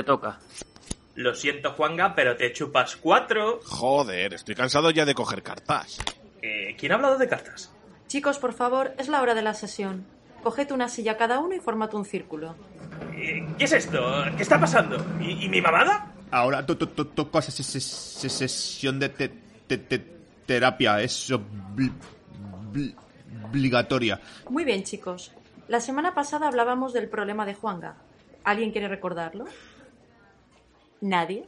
Te toca. Lo siento, Juanga, pero te chupas cuatro. Joder, estoy cansado ya de coger cartas. Eh, ¿Quién ha hablado de cartas? Chicos, por favor, es la hora de la sesión. Coged una silla cada uno y formad un círculo. Eh, ¿Qué es esto? ¿Qué está pasando? ¿Y, y mi mamada? Ahora to- to- to- toca se- se- se- sesión de te- te- te- terapia. Es obli- obli- obligatoria. Muy bien, chicos. La semana pasada hablábamos del problema de Juanga. ¿Alguien quiere recordarlo? ¿Nadie?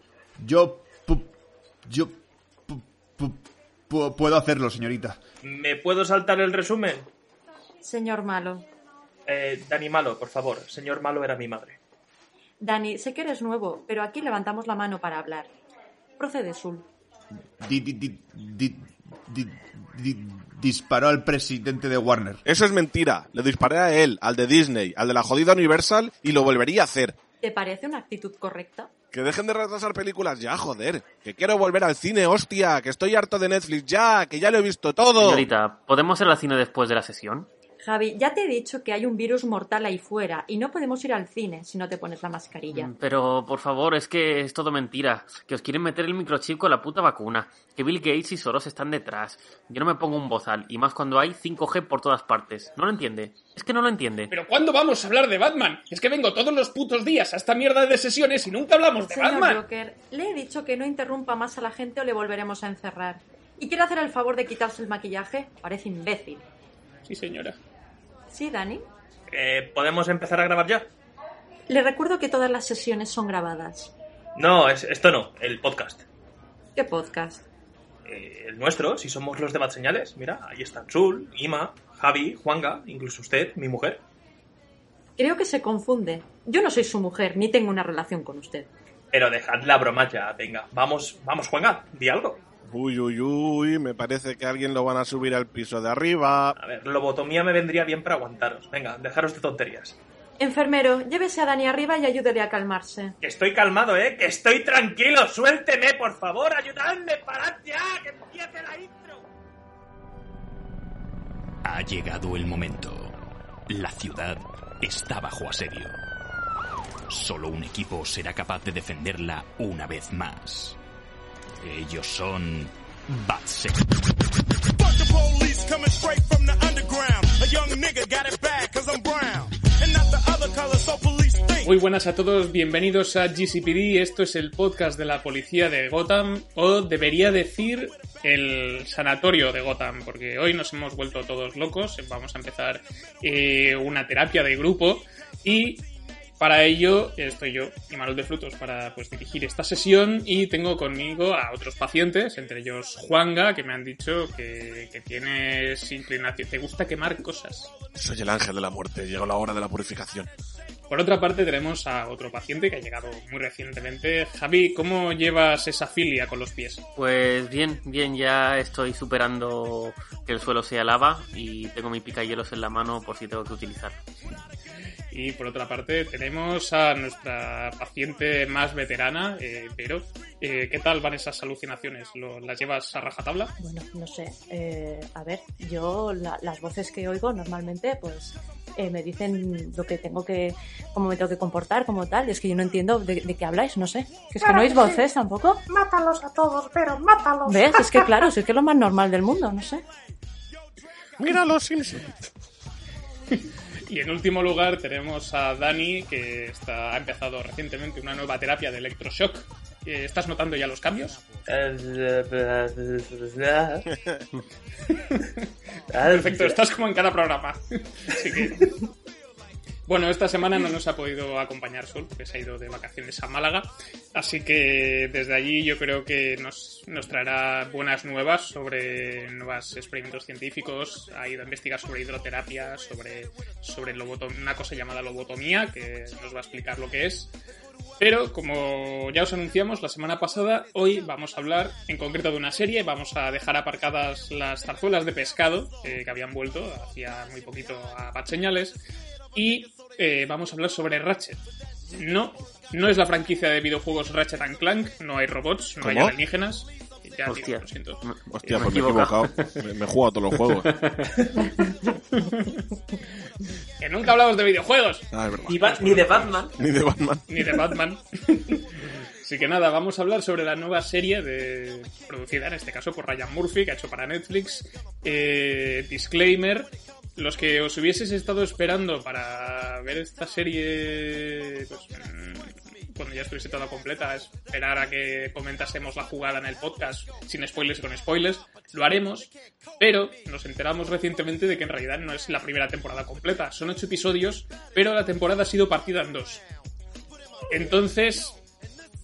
Yo... pu- yo... pu- pu- pu- puedo hacerlo, señorita. ¿Me puedo saltar el resumen? Señor Malo. Eh, Dani Malo, por favor. Señor Malo era mi madre. Dani, sé que eres nuevo, pero aquí levantamos la mano para hablar. Procede, Sul. Di- di- di- di- di- di- disparó al presidente de Warner. Eso es mentira. Le disparé a él, al de Disney, al de la jodida Universal y lo volvería a hacer. ¿Te parece una actitud correcta? Que dejen de retrasar películas ya, joder. Que quiero volver al cine, hostia. Que estoy harto de Netflix ya. Que ya lo he visto todo. Señorita, ¿podemos ir al cine después de la sesión? Javi, ya te he dicho que hay un virus mortal ahí fuera y no podemos ir al cine si no te pones la mascarilla. Mm, Pero, por favor, es que es todo mentira. Que os quieren meter el microchip con la puta vacuna. Que Bill Gates y Soros están detrás. Yo no me pongo un bozal, y más cuando hay 5G por todas partes. ¿No lo entiende? Es que no lo entiende. ¿Pero cuándo vamos a hablar de Batman? Es que vengo todos los putos días a esta mierda de sesiones y nunca hablamos de Señor Batman. Joker, le he dicho que no interrumpa más a la gente o le volveremos a encerrar. ¿Y quiere hacer el favor de quitarse el maquillaje? Parece imbécil. Sí, señora. ¿Sí, Dani? Eh, ¿Podemos empezar a grabar ya? Le recuerdo que todas las sesiones son grabadas. No, es, esto no, el podcast. ¿Qué podcast? Eh, el nuestro, si somos los de Bad Señales. Mira, ahí están Sul, Ima, Javi, Juanga, incluso usted, mi mujer. Creo que se confunde. Yo no soy su mujer, ni tengo una relación con usted. Pero dejad la broma ya, venga. Vamos, vamos, Juanga, di algo. Uy, uy, uy. Me parece que alguien lo van a subir al piso de arriba. A ver, lobotomía me vendría bien para aguantaros. Venga, dejaros de tonterías. Enfermero, llévese a Dani arriba y ayúdele a calmarse. Que estoy calmado, ¿eh? Que estoy tranquilo. Suélteme, por favor. Ayudadme. Parad ya. Que empiece la intro. Ha llegado el momento. La ciudad está bajo asedio. Solo un equipo será capaz de defenderla una vez más. Ellos son think. Muy buenas a todos, bienvenidos a GCPD. Esto es el podcast de la policía de Gotham, o debería decir el sanatorio de Gotham, porque hoy nos hemos vuelto todos locos. Vamos a empezar eh, una terapia de grupo y para ello estoy yo, Imanol de Frutos, para pues, dirigir esta sesión y tengo conmigo a otros pacientes, entre ellos Juanga, que me han dicho que, que tienes inclinación, te gusta quemar cosas. Soy el ángel de la muerte. Llegó la hora de la purificación. Por otra parte, tenemos a otro paciente que ha llegado muy recientemente. Javi, ¿cómo llevas esa filia con los pies? Pues bien, bien, ya estoy superando que el suelo sea lava y tengo mi picahielos en la mano por si tengo que utilizarlo. Y por otra parte, tenemos a nuestra paciente más veterana, eh, pero eh, ¿qué tal van esas alucinaciones? ¿Lo- ¿Las llevas a rajatabla? Bueno, no sé. eh, a ver, yo la- las voces que oigo normalmente, pues eh, me dicen lo que tengo que, cómo me tengo que comportar, como tal. Es que yo no entiendo de, de qué habláis, no sé. Que es que no oís voces tampoco. Mátalos a todos, pero mátalos. ¿Ves? Es que claro, es que es lo más normal del mundo, no sé. Mira los Simpsons. Y en último lugar tenemos a Dani, que está, ha empezado recientemente una nueva terapia de electroshock. Eh, ¿Estás notando ya los cambios? Perfecto, estás como en cada programa. Así que... Bueno, esta semana no nos ha podido acompañar Sol, porque se ha ido de vacaciones a Málaga. Así que desde allí yo creo que nos, nos traerá buenas nuevas sobre nuevos experimentos científicos. Ha ido a investigar sobre hidroterapia, sobre, sobre una cosa llamada lobotomía, que nos va a explicar lo que es. Pero, como ya os anunciamos la semana pasada, hoy vamos a hablar en concreto de una serie. Vamos a dejar aparcadas las zarzuelas de pescado eh, que habían vuelto hacía muy poquito a Bad Señales. Y eh, vamos a hablar sobre Ratchet. No, no es la franquicia de videojuegos Ratchet and Clank. No hay robots, no hay alienígenas. Ya, tío, Hostia. lo siento. Hostia, Me he pues me he equivocado. Me, me he jugado a todos los juegos. Que nunca hablamos de videojuegos. Ah, es verdad. Ni, ni de Batman. Ni de Batman. ni de Batman. Así que nada, vamos a hablar sobre la nueva serie de producida en este caso por Ryan Murphy, que ha hecho para Netflix. Eh, disclaimer. Los que os hubieseis estado esperando para ver esta serie, pues, mm, cuando ya estuviese toda completa, esperar a que comentásemos la jugada en el podcast, sin spoilers y con spoilers, lo haremos, pero nos enteramos recientemente de que en realidad no es la primera temporada completa, son ocho episodios, pero la temporada ha sido partida en dos. Entonces,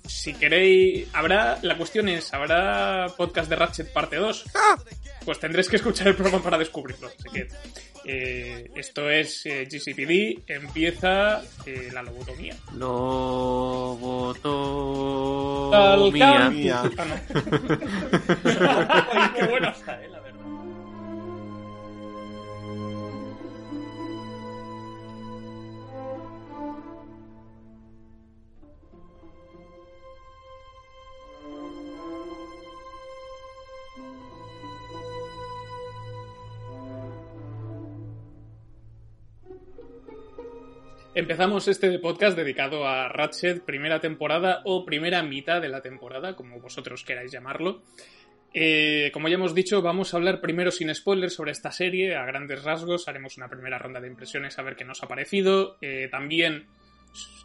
si queréis, habrá, la cuestión es, ¿habrá podcast de Ratchet parte 2? Pues tendréis que escuchar el programa para descubrirlo. Así que eh, esto es eh, GCPD, empieza eh, la lobotomía. Lobotomía. Ah, no. Ay, qué bueno está, eh, la verdad. Empezamos este podcast dedicado a Ratchet, primera temporada o primera mitad de la temporada, como vosotros queráis llamarlo. Eh, como ya hemos dicho, vamos a hablar primero sin spoilers sobre esta serie, a grandes rasgos. Haremos una primera ronda de impresiones a ver qué nos ha parecido. Eh, también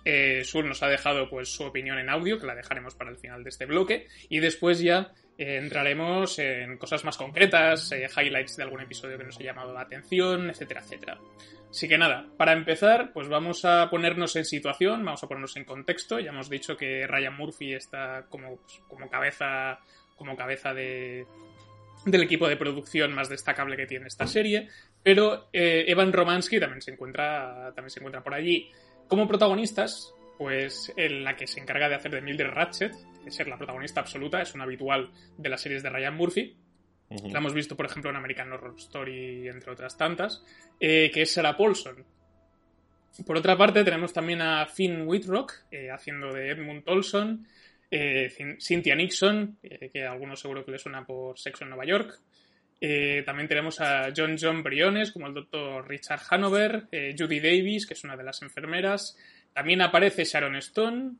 eh, Sur nos ha dejado pues, su opinión en audio, que la dejaremos para el final de este bloque. Y después ya eh, entraremos en cosas más concretas, eh, highlights de algún episodio que nos haya llamado la atención, etcétera, etcétera. Así que nada, para empezar, pues vamos a ponernos en situación, vamos a ponernos en contexto. Ya hemos dicho que Ryan Murphy está como, pues, como cabeza, como cabeza de, del equipo de producción más destacable que tiene esta serie. Pero eh, Evan Romansky también se encuentra, también se encuentra por allí. Como protagonistas, pues en la que se encarga de hacer de Mildred Ratchet, de ser la protagonista absoluta, es una habitual de las series de Ryan Murphy. La hemos visto, por ejemplo, en American Horror Story, entre otras tantas, eh, que es Sarah Paulson. Por otra parte, tenemos también a Finn Whitrock, eh, haciendo de Edmund Tolson, eh, Cynthia Nixon, que a algunos seguro que le suena por Sexo en Nueva York. Eh, también tenemos a John John Briones, como el doctor Richard Hanover, eh, Judy Davis, que es una de las enfermeras. También aparece Sharon Stone,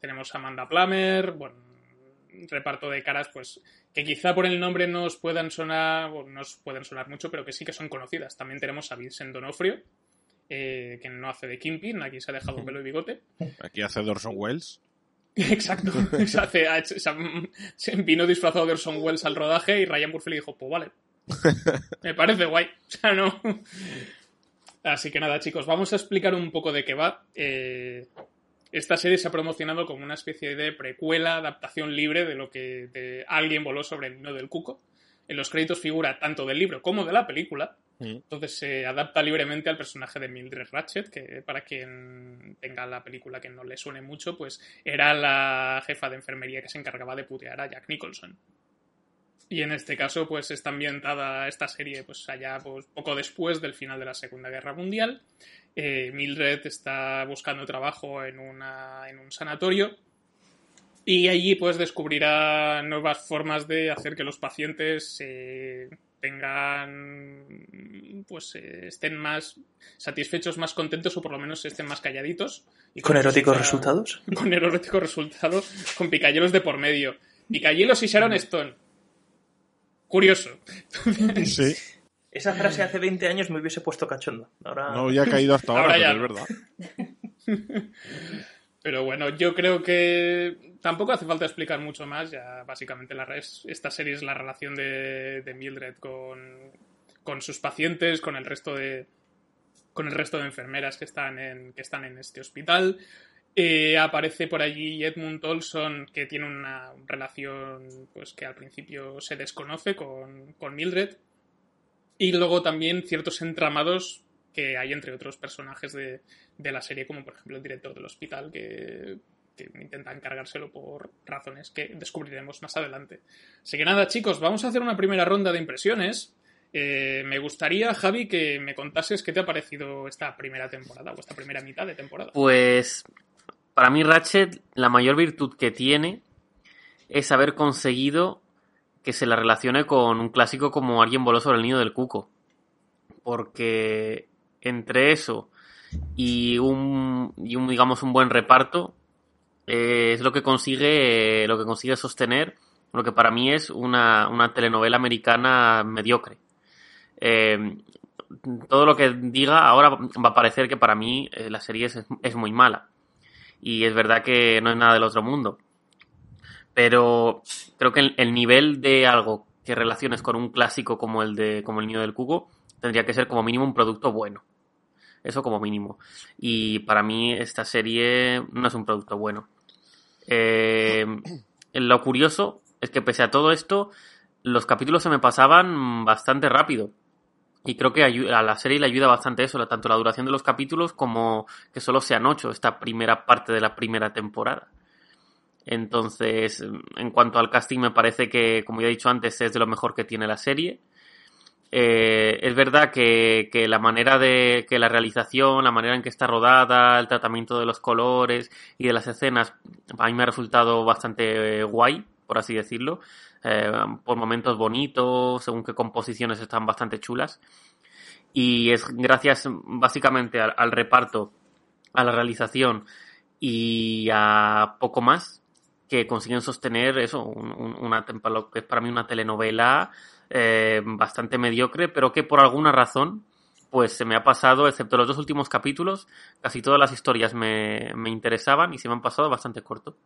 tenemos a Amanda Plummer, bueno, un reparto de caras, pues, que quizá por el nombre nos puedan sonar, o nos pueden sonar mucho, pero que sí que son conocidas. También tenemos a Vincent Donofrio, eh, que no hace de Kingpin, aquí se ha dejado un pelo y bigote. Aquí hace Dorson Wells. Exacto, se, hace- se vino disfrazado de Orson Welles al rodaje y Ryan Murphy le dijo, pues vale, me parece guay. O sea, no. Así que nada, chicos, vamos a explicar un poco de qué va. Eh, esta serie se ha promocionado como una especie de precuela, adaptación libre de lo que de alguien voló sobre el nino del cuco. En los créditos figura tanto del libro como de la película. Entonces se adapta libremente al personaje de Mildred Ratchet, que para quien tenga la película que no le suene mucho, pues era la jefa de enfermería que se encargaba de putear a Jack Nicholson. Y en este caso, pues está ambientada esta serie, pues allá pues, poco después del final de la Segunda Guerra Mundial. Eh, Mildred está buscando trabajo en, una, en un sanatorio y allí pues descubrirá nuevas formas de hacer que los pacientes eh, tengan pues eh, estén más satisfechos, más contentos o por lo menos estén más calladitos. Y ¿Con eróticos resultados? Con eróticos resultados, con picayelos de por medio. Picayelos y Sharon Stone. Curioso. Sí. Esa frase hace 20 años me hubiese puesto cachondo. Ahora... No había caído hasta ahora, Ahora pero es verdad. Pero bueno, yo creo que tampoco hace falta explicar mucho más. Ya básicamente la res- esta serie es la relación de, de Mildred con, con sus pacientes, con el resto de con el resto de enfermeras que están en, que están en este hospital. Eh, aparece por allí Edmund Olson, que tiene una relación pues que al principio se desconoce con, con Mildred. Y luego también ciertos entramados que hay entre otros personajes de, de la serie, como por ejemplo el director del hospital, que, que deberán cargárselo por razones que descubriremos más adelante. Así que nada, chicos, vamos a hacer una primera ronda de impresiones. Eh, me gustaría, Javi, que me contases qué te ha parecido esta primera temporada o esta primera mitad de temporada. Pues para mí Ratchet, la mayor virtud que tiene es haber conseguido que se la relacione con un clásico como Alguien voló sobre el nido del cuco. Porque entre eso y un, y digamos, un buen reparto eh, es lo que consigue, lo que consigue sostener lo que para mí es una, una telenovela americana mediocre. Eh, todo lo que diga ahora va a parecer que para mí eh, la serie es, es muy mala. Y es verdad que no es nada del otro mundo. Pero creo que el, el nivel de algo que relaciones con un clásico como el de como el niño del cubo tendría que ser como mínimo un producto bueno. Eso como mínimo. Y para mí esta serie no es un producto bueno. Eh, lo curioso es que pese a todo esto, los capítulos se me pasaban bastante rápido. Y creo que a la serie le ayuda bastante eso, tanto la duración de los capítulos como que solo sean ocho, esta primera parte de la primera temporada. Entonces, en cuanto al casting, me parece que, como ya he dicho antes, es de lo mejor que tiene la serie. Eh, es verdad que, que, la manera de que la realización, la manera en que está rodada, el tratamiento de los colores y de las escenas, a mí me ha resultado bastante eh, guay, por así decirlo. Eh, por momentos bonitos, según qué composiciones están bastante chulas. Y es gracias básicamente al, reparto, a la realización y a poco más que consiguen sostener eso, un, un, una, lo que es para mí una telenovela eh, bastante mediocre, pero que por alguna razón pues se me ha pasado, excepto los dos últimos capítulos, casi todas las historias me, me interesaban y se me han pasado bastante corto.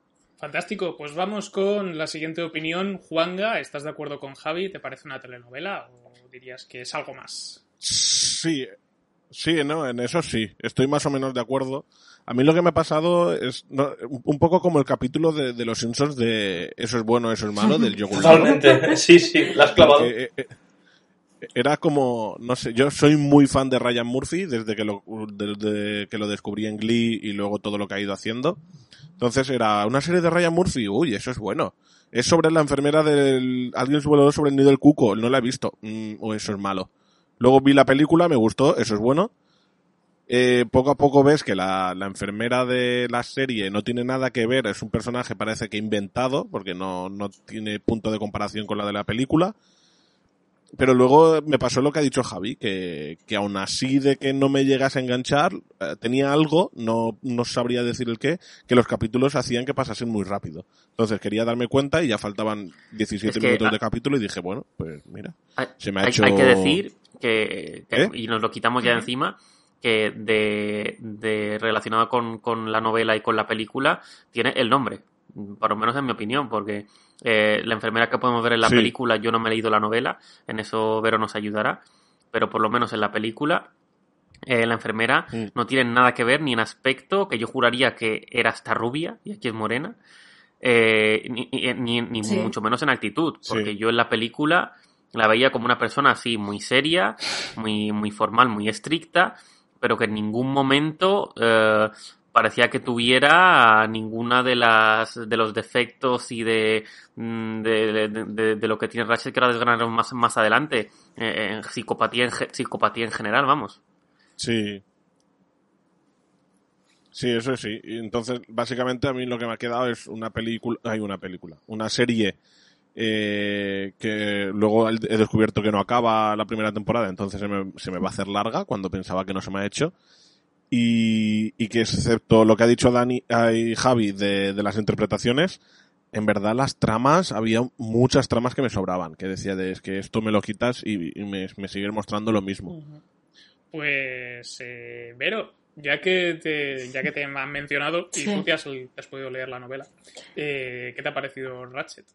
Fantástico, pues vamos con la siguiente opinión. Juanga, ¿estás de acuerdo con Javi? ¿Te parece una telenovela o dirías que es algo más? Sí, sí, no, en eso sí, estoy más o menos de acuerdo. A mí lo que me ha pasado es no, un poco como el capítulo de, de, Los Simpsons de Eso es bueno, eso es malo, del yogur. Totalmente, sí, sí, la has clavado. Porque, eh, era como, no sé, yo soy muy fan de Ryan Murphy desde que lo, desde que lo descubrí en Glee y luego todo lo que ha ido haciendo. Entonces era una serie de Ryan Murphy, uy, eso es bueno. Es sobre la enfermera del... Alguien sobre el nido del cuco, no la he visto, mm, o eso es malo. Luego vi la película, me gustó, eso es bueno. Eh, poco a poco ves que la, la, enfermera de la serie no tiene nada que ver, es un personaje parece que inventado, porque no, no tiene punto de comparación con la de la película. Pero luego me pasó lo que ha dicho Javi, que, que aún así de que no me llegase a enganchar, eh, tenía algo, no, no sabría decir el qué, que los capítulos hacían que pasasen muy rápido. Entonces quería darme cuenta y ya faltaban 17 es que, minutos de capítulo y dije, bueno, pues mira, hay, se me ha hay, hecho... Hay que decir que, que ¿Eh? y nos lo quitamos ya encima, que de, de relacionado con, con la novela y con la película, tiene el nombre por lo menos en mi opinión, porque eh, la enfermera que podemos ver en la sí. película, yo no me he leído la novela, en eso Vero nos ayudará, pero por lo menos en la película, eh, la enfermera Mm. no tiene nada que ver ni en aspecto, que yo juraría que era hasta rubia y aquí es morena, eh, ni, ni, ni Sí. mucho menos en actitud, porque Sí. yo en la película la veía como una persona así muy seria, muy, muy formal, muy estricta, pero que en ningún momento eh, parecía que tuviera ninguna de las de los defectos y de mm, de, lo que tiene Ratchet que ahora desgranaremos más, más adelante eh, en psicopatía en, psicopatía en general vamos Sí. Sí, eso sí. Entonces, básicamente a mí lo que me ha quedado es una película, hay una película, una serie eh, que luego he descubierto que no acaba la primera temporada, entonces se me, se me va a hacer larga cuando pensaba que no se me ha hecho. Y, y que excepto lo que ha dicho Dani y Javi de, de las interpretaciones, en verdad las tramas, había muchas tramas que me sobraban, que decía de es que esto me lo quitas y, me, me sigue mostrando lo mismo. Pues, eh, Vero, ya que te, ya que te han mencionado y Sí. tú te has, te has podido leer la novela, eh, ¿qué te ha parecido Ratchet?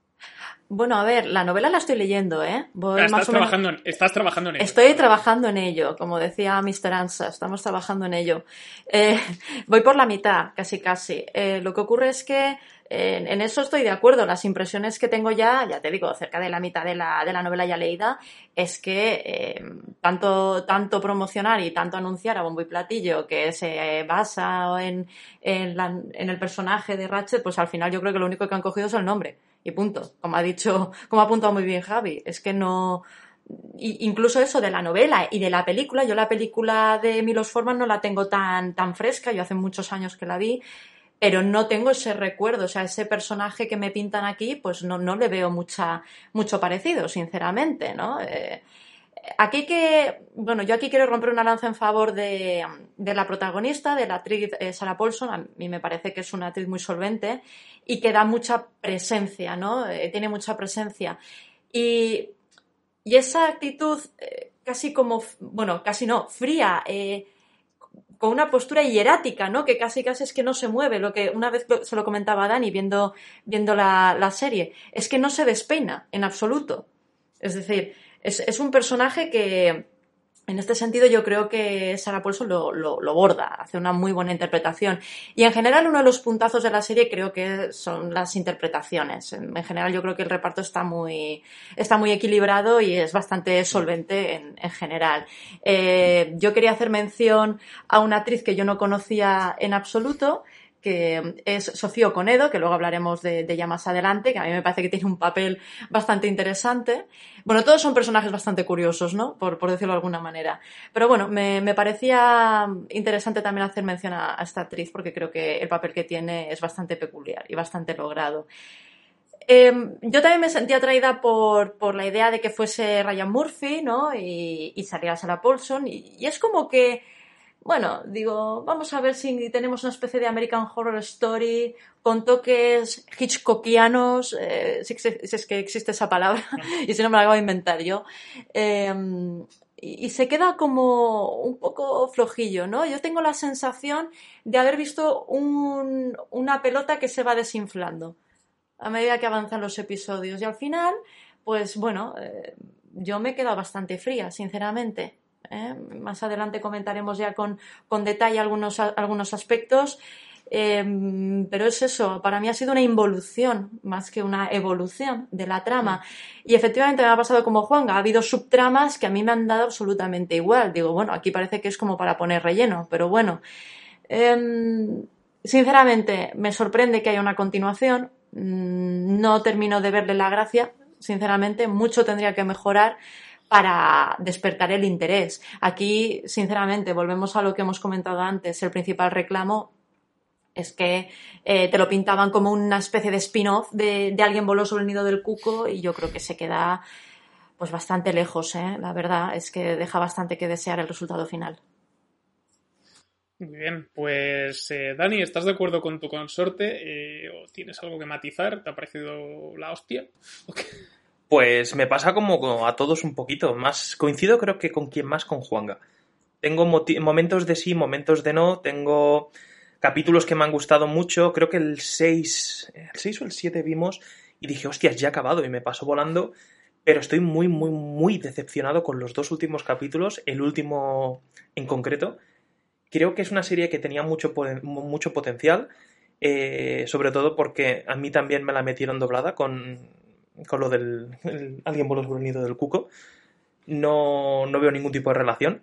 Bueno, a ver, la novela la estoy leyendo, ¿eh? Voy estás, más o menos- trabajando en, estás trabajando en ello. Estoy trabajando en ello, como decía Mr. Ansa, estamos trabajando en ello. Eh, voy por la mitad, casi casi. Eh, lo que ocurre es que en eso estoy de acuerdo. Las impresiones que tengo ya, ya te digo, cerca de la mitad de la, de la novela ya leída, es que eh, tanto, tanto promocionar y tanto anunciar a bombo y platillo que se basa en, en, el personaje de Ratchet, pues al final yo creo que lo único que han cogido es el nombre. Y punto. Como ha dicho, como ha apuntado muy bien Javi, es que no, incluso eso de la novela y de la película, yo la película de Milos Forman no la tengo tan, tan fresca, yo hace muchos años que la vi, pero no tengo ese recuerdo, o sea, ese personaje que me pintan aquí, pues no, no le veo mucha, mucho parecido, sinceramente, ¿no? Eh, aquí que, bueno, yo aquí quiero romper una lanza en favor de, de la protagonista, de la actriz eh, Sarah Paulson. A mí me parece que es una actriz muy solvente y que da mucha presencia, ¿no? Eh, tiene mucha presencia. Y, y esa actitud eh, casi como, bueno, casi no, fría, eh, con una postura hierática, ¿no? Que casi casi es que no se mueve, lo que una vez se lo comentaba a Dani viendo, viendo la, la serie, es que no se despeina en absoluto. Es decir, es, es un personaje que, en este sentido, yo creo que Sarah Paulson lo, lo, lo borda, hace una muy buena interpretación. Y en general, uno de los puntazos de la serie creo que son las interpretaciones. En, en general, yo creo que el reparto está muy, está muy equilibrado y es bastante solvente en, en general. Eh, yo quería hacer mención a una actriz que yo no conocía en absoluto, que es Sofía Conedo, que luego hablaremos de, ella más adelante, que a mí me parece que tiene un papel bastante interesante. Bueno, todos son personajes bastante curiosos, ¿no? Por, por decirlo de alguna manera. Pero bueno, me, me parecía interesante también hacer mención a, esta actriz porque creo que el papel que tiene es bastante peculiar y bastante logrado. Eh, yo también me sentí atraída por, por la idea de que fuese Ryan Murphy, ¿no? Y, y saliera Sarah Paulson. Y es como que, bueno, digo, vamos a ver si tenemos una especie de American Horror Story con toques hitchcockianos, eh, si, es que existe esa palabra, y si no me la acabo de inventar yo. Eh, y, y se queda como un poco flojillo, ¿no? Yo tengo la sensación de haber visto un- una pelota que se va desinflando a medida que avanzan los episodios. Y al final, pues bueno, eh, yo me he quedado bastante fría, sinceramente. ¿Eh? Más adelante comentaremos ya con, con detalle algunos, a- algunos aspectos. Eh, pero es eso, para mí ha sido una involución más que una evolución de la trama. Y efectivamente me ha pasado como Juan, ha habido subtramas que a mí me han dado absolutamente igual. Digo, bueno, aquí parece que es como para poner relleno, pero bueno. Em, sinceramente, me sorprende que haya una continuación. Mm, No termino de verle la gracia, sinceramente. Mucho tendría que mejorar para despertar el interés. Aquí, sinceramente, volvemos a lo que hemos comentado antes. El principal reclamo es que eh, te lo pintaban como una especie de spin-off de, alguien voló sobre el nido del cuco y yo creo que se queda pues bastante lejos, ¿eh? la verdad es que deja bastante que desear el resultado final. Muy bien, pues eh, Dani, ¿estás de acuerdo con tu consorte? Eh, ¿O tienes algo que matizar? ¿Te ha parecido la hostia? Pues me pasa como a todos un poquito. Más coincido creo que con quien más con Juanga. Tengo momentos de sí, momentos de no. Tengo capítulos que me han gustado mucho. Creo que el 6, el 6 o el 7 vimos y dije, hostias, ya ha acabado y me pasó volando. Pero estoy muy, muy, muy decepcionado con los dos últimos capítulos. El último en concreto. Creo que es una serie que tenía mucho, mucho potencial. eh, sobre todo porque a mí también me la metieron doblada con, con lo del el- alguien voló sobre el nido del cuco. No, no veo ningún tipo de relación.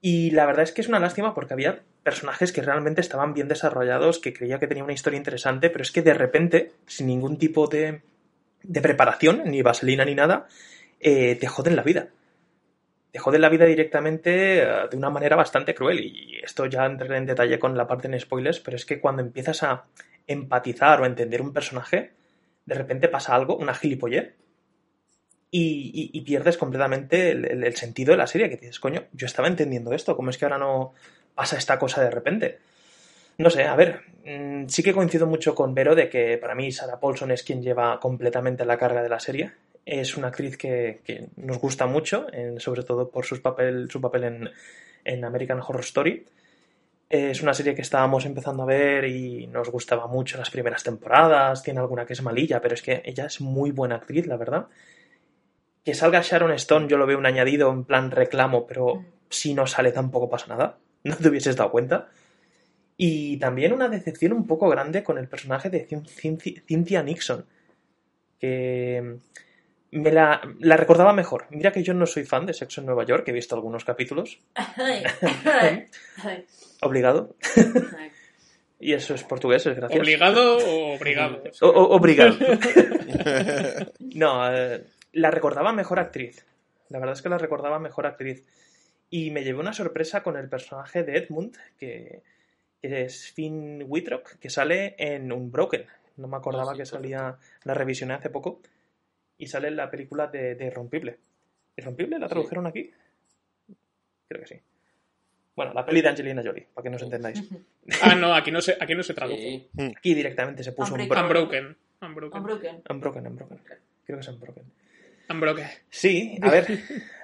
Y la verdad es que es una lástima porque había personajes que realmente estaban bien desarrollados, que creía que tenía una historia interesante, pero es que de repente, sin ningún tipo de, de preparación, ni vaselina ni nada, eh, te joden la vida. Te joden la vida directamente eh, de una manera bastante cruel. Y esto ya entraré en detalle con la parte en spoilers, pero es que cuando empiezas a empatizar o a entender un personaje, de repente pasa algo, una gilipollez, y, pierdes completamente el, sentido de la serie, que dices, coño, yo estaba entendiendo esto, ¿cómo es que ahora no pasa esta cosa de repente? No sé, a ver, mm, sí que coincido mucho con Vero de que para mí Sarah Paulson es quien lleva completamente la carga de la serie. Es una actriz que, nos gusta mucho, sobre todo por sus papel, su papel en American Horror Story. Es una serie que estábamos empezando a ver y nos gustaba mucho las primeras temporadas. Tiene alguna que es malilla, pero es que ella es muy buena actriz, la verdad. Que salga Sharon Stone, yo lo veo un añadido en plan reclamo, pero si no sale tampoco pasa nada. No te hubieses dado cuenta. Y también una decepción un poco grande con el personaje de Cyn- Cyn- Cynthia Nixon. Que me la, la recordaba mejor. Mira que yo no soy fan de Sexo en Nueva York, he visto algunos capítulos. Obligado. y eso es portugués, es gracias. ¿Obligado o obligado? O- o- obrigado. no, eh, la recordaba mejor actriz. La verdad es que la recordaba mejor actriz. Y me llevé una sorpresa con el personaje de Edmund, que, que es Finn Wittrock, que sale en Unbroken. No me acordaba que salía, la revisioné hace poco. Y sale en la película de, de Irrompible. ¿Irrompible la tradujeron aquí? Creo que sí. Bueno, la peli de Angelina Jolie, para que nos entendáis. Ah, no, aquí no se, aquí no se tradujo. Sí. Aquí directamente se puso. Unbroken. Unbroken. Unbroken. Unbroken, Unbroken. Creo que es Unbroken. Unbroken. Sí, a ver,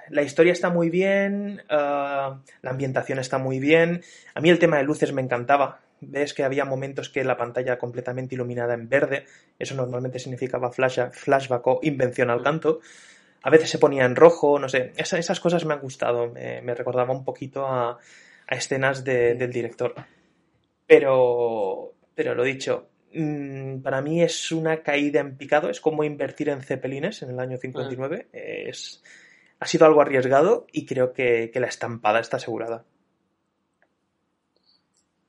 la historia está muy bien, ah, la ambientación está muy bien. A mí el tema de luces me encantaba. Ves que había momentos que la pantalla completamente iluminada en verde, eso normalmente significaba flash, flashback o invención al canto. A veces se ponía en rojo, no sé, esa- esas cosas me han gustado, me, me recordaba un poquito a, a escenas de- del director. Pero, pero lo dicho, mm, para mí es una caída en picado, es como invertir en cepelines en el año 59. Es, ha sido algo arriesgado y creo que, que la estampada está asegurada.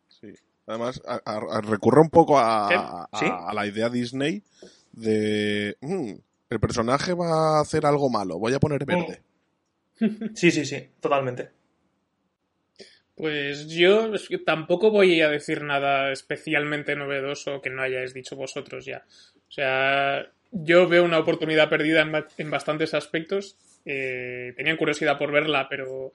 Sí. Además, a- a- a- recurre un poco a, a- ¿Sí? a la idea Disney de... "Mm, el personaje va a hacer algo malo, voy a poner verde. Sí, sí, sí, totalmente. Pues yo tampoco voy a decir nada especialmente novedoso que no hayáis dicho vosotros ya. O sea, yo veo una oportunidad perdida en bastantes aspectos. Eh, tenía curiosidad por verla, pero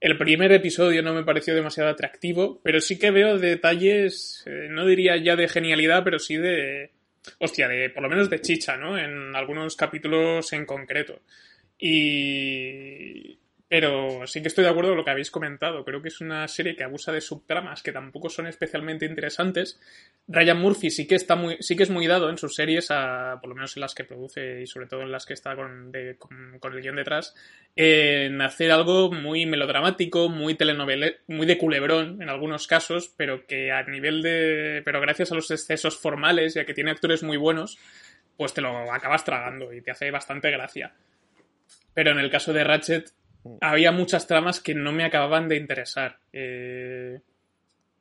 el primer episodio no me pareció demasiado atractivo. Pero sí que veo detalles, eh, no diría ya de genialidad, pero sí de... Hostia, de por lo menos de chicha, ¿no? En algunos capítulos en concreto. Y... Pero sí que estoy de acuerdo con lo que habéis comentado. Creo que es una serie que abusa de subtramas que tampoco son especialmente interesantes. Ryan Murphy sí que está muy, sí que es muy dado en sus series, a, por lo menos en las que produce y sobre todo en las que está con, con- el guion detrás, en hacer algo muy melodramático, muy telenovela, muy de culebrón en algunos casos, pero que a nivel de, pero gracias a los excesos formales y a que tiene actores muy buenos, pues te lo acabas tragando y te hace bastante gracia. Pero en el caso de Ratchet había muchas tramas que no me acababan de interesar. Eh,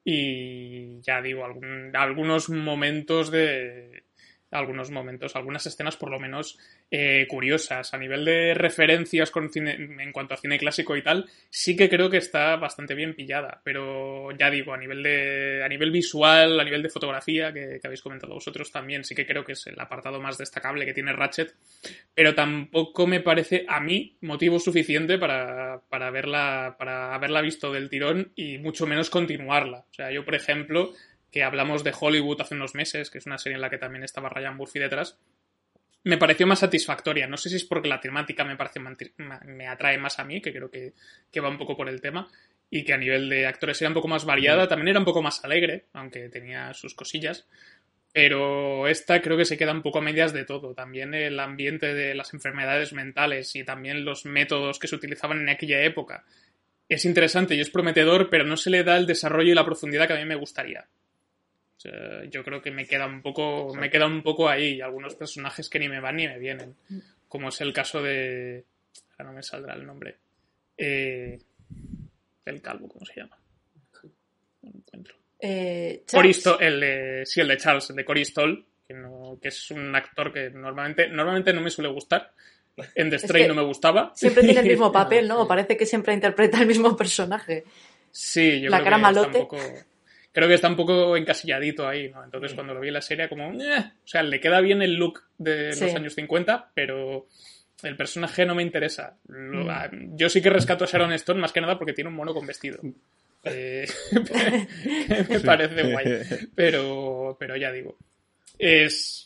y ya digo, algunos momentos de. Algunos momentos, algunas escenas por lo menos eh, curiosas. A nivel de referencias con cine, en cuanto a cine clásico y tal, sí que creo que está bastante bien pillada. Pero ya digo, a nivel de. a nivel visual, a nivel de fotografía, que, que habéis comentado vosotros también, sí que creo que es el apartado más destacable que tiene Ratchet pero tampoco me parece a mí motivo suficiente para, para, haberla, para haberla visto del tirón y mucho menos continuarla. O sea, yo, por ejemplo, que hablamos de Hollywood hace unos meses, que es una serie en la que también estaba Ryan Murphy detrás, me pareció más satisfactoria. No sé si es porque la temática me parece me atrae más a mí, que creo que, que va un poco por el tema, y que a nivel de actores era un poco más variada, también era un poco más alegre, aunque tenía sus cosillas. Pero esta creo que se queda un poco a medias de todo. También el ambiente de las enfermedades mentales y también los métodos que se utilizaban en aquella época es interesante y es prometedor, pero no se le da el desarrollo y la profundidad que a mí me gustaría. O sea, yo creo que me queda un poco, me queda un poco ahí. Algunos personajes que ni me van ni me vienen. Como es el caso de. Ahora no me saldrá el nombre. Eh, el calvo, ¿cómo se llama? No lo encuentro. Eh, el de, sí, el de Charles, el de Cory Stoll, que, no- que es un actor que normalmente, normalmente no me suele gustar. En The Es Stray que no me gustaba. Siempre tiene el mismo papel, ¿no? Parece que siempre interpreta el mismo personaje. Sí, yo La creo cara que malote. está un poco. Creo que está un poco encasilladito ahí, ¿no? Entonces cuando lo vi en la serie, como. "Eh". O sea, le queda bien el look de Sí. los años 50, pero el personaje no me interesa. Lo- Mm. a- Yo sí que rescato a Sharon Stone más que nada porque tiene un mono con vestido. Eh, me parece guay. Pero, pero ya digo. Es.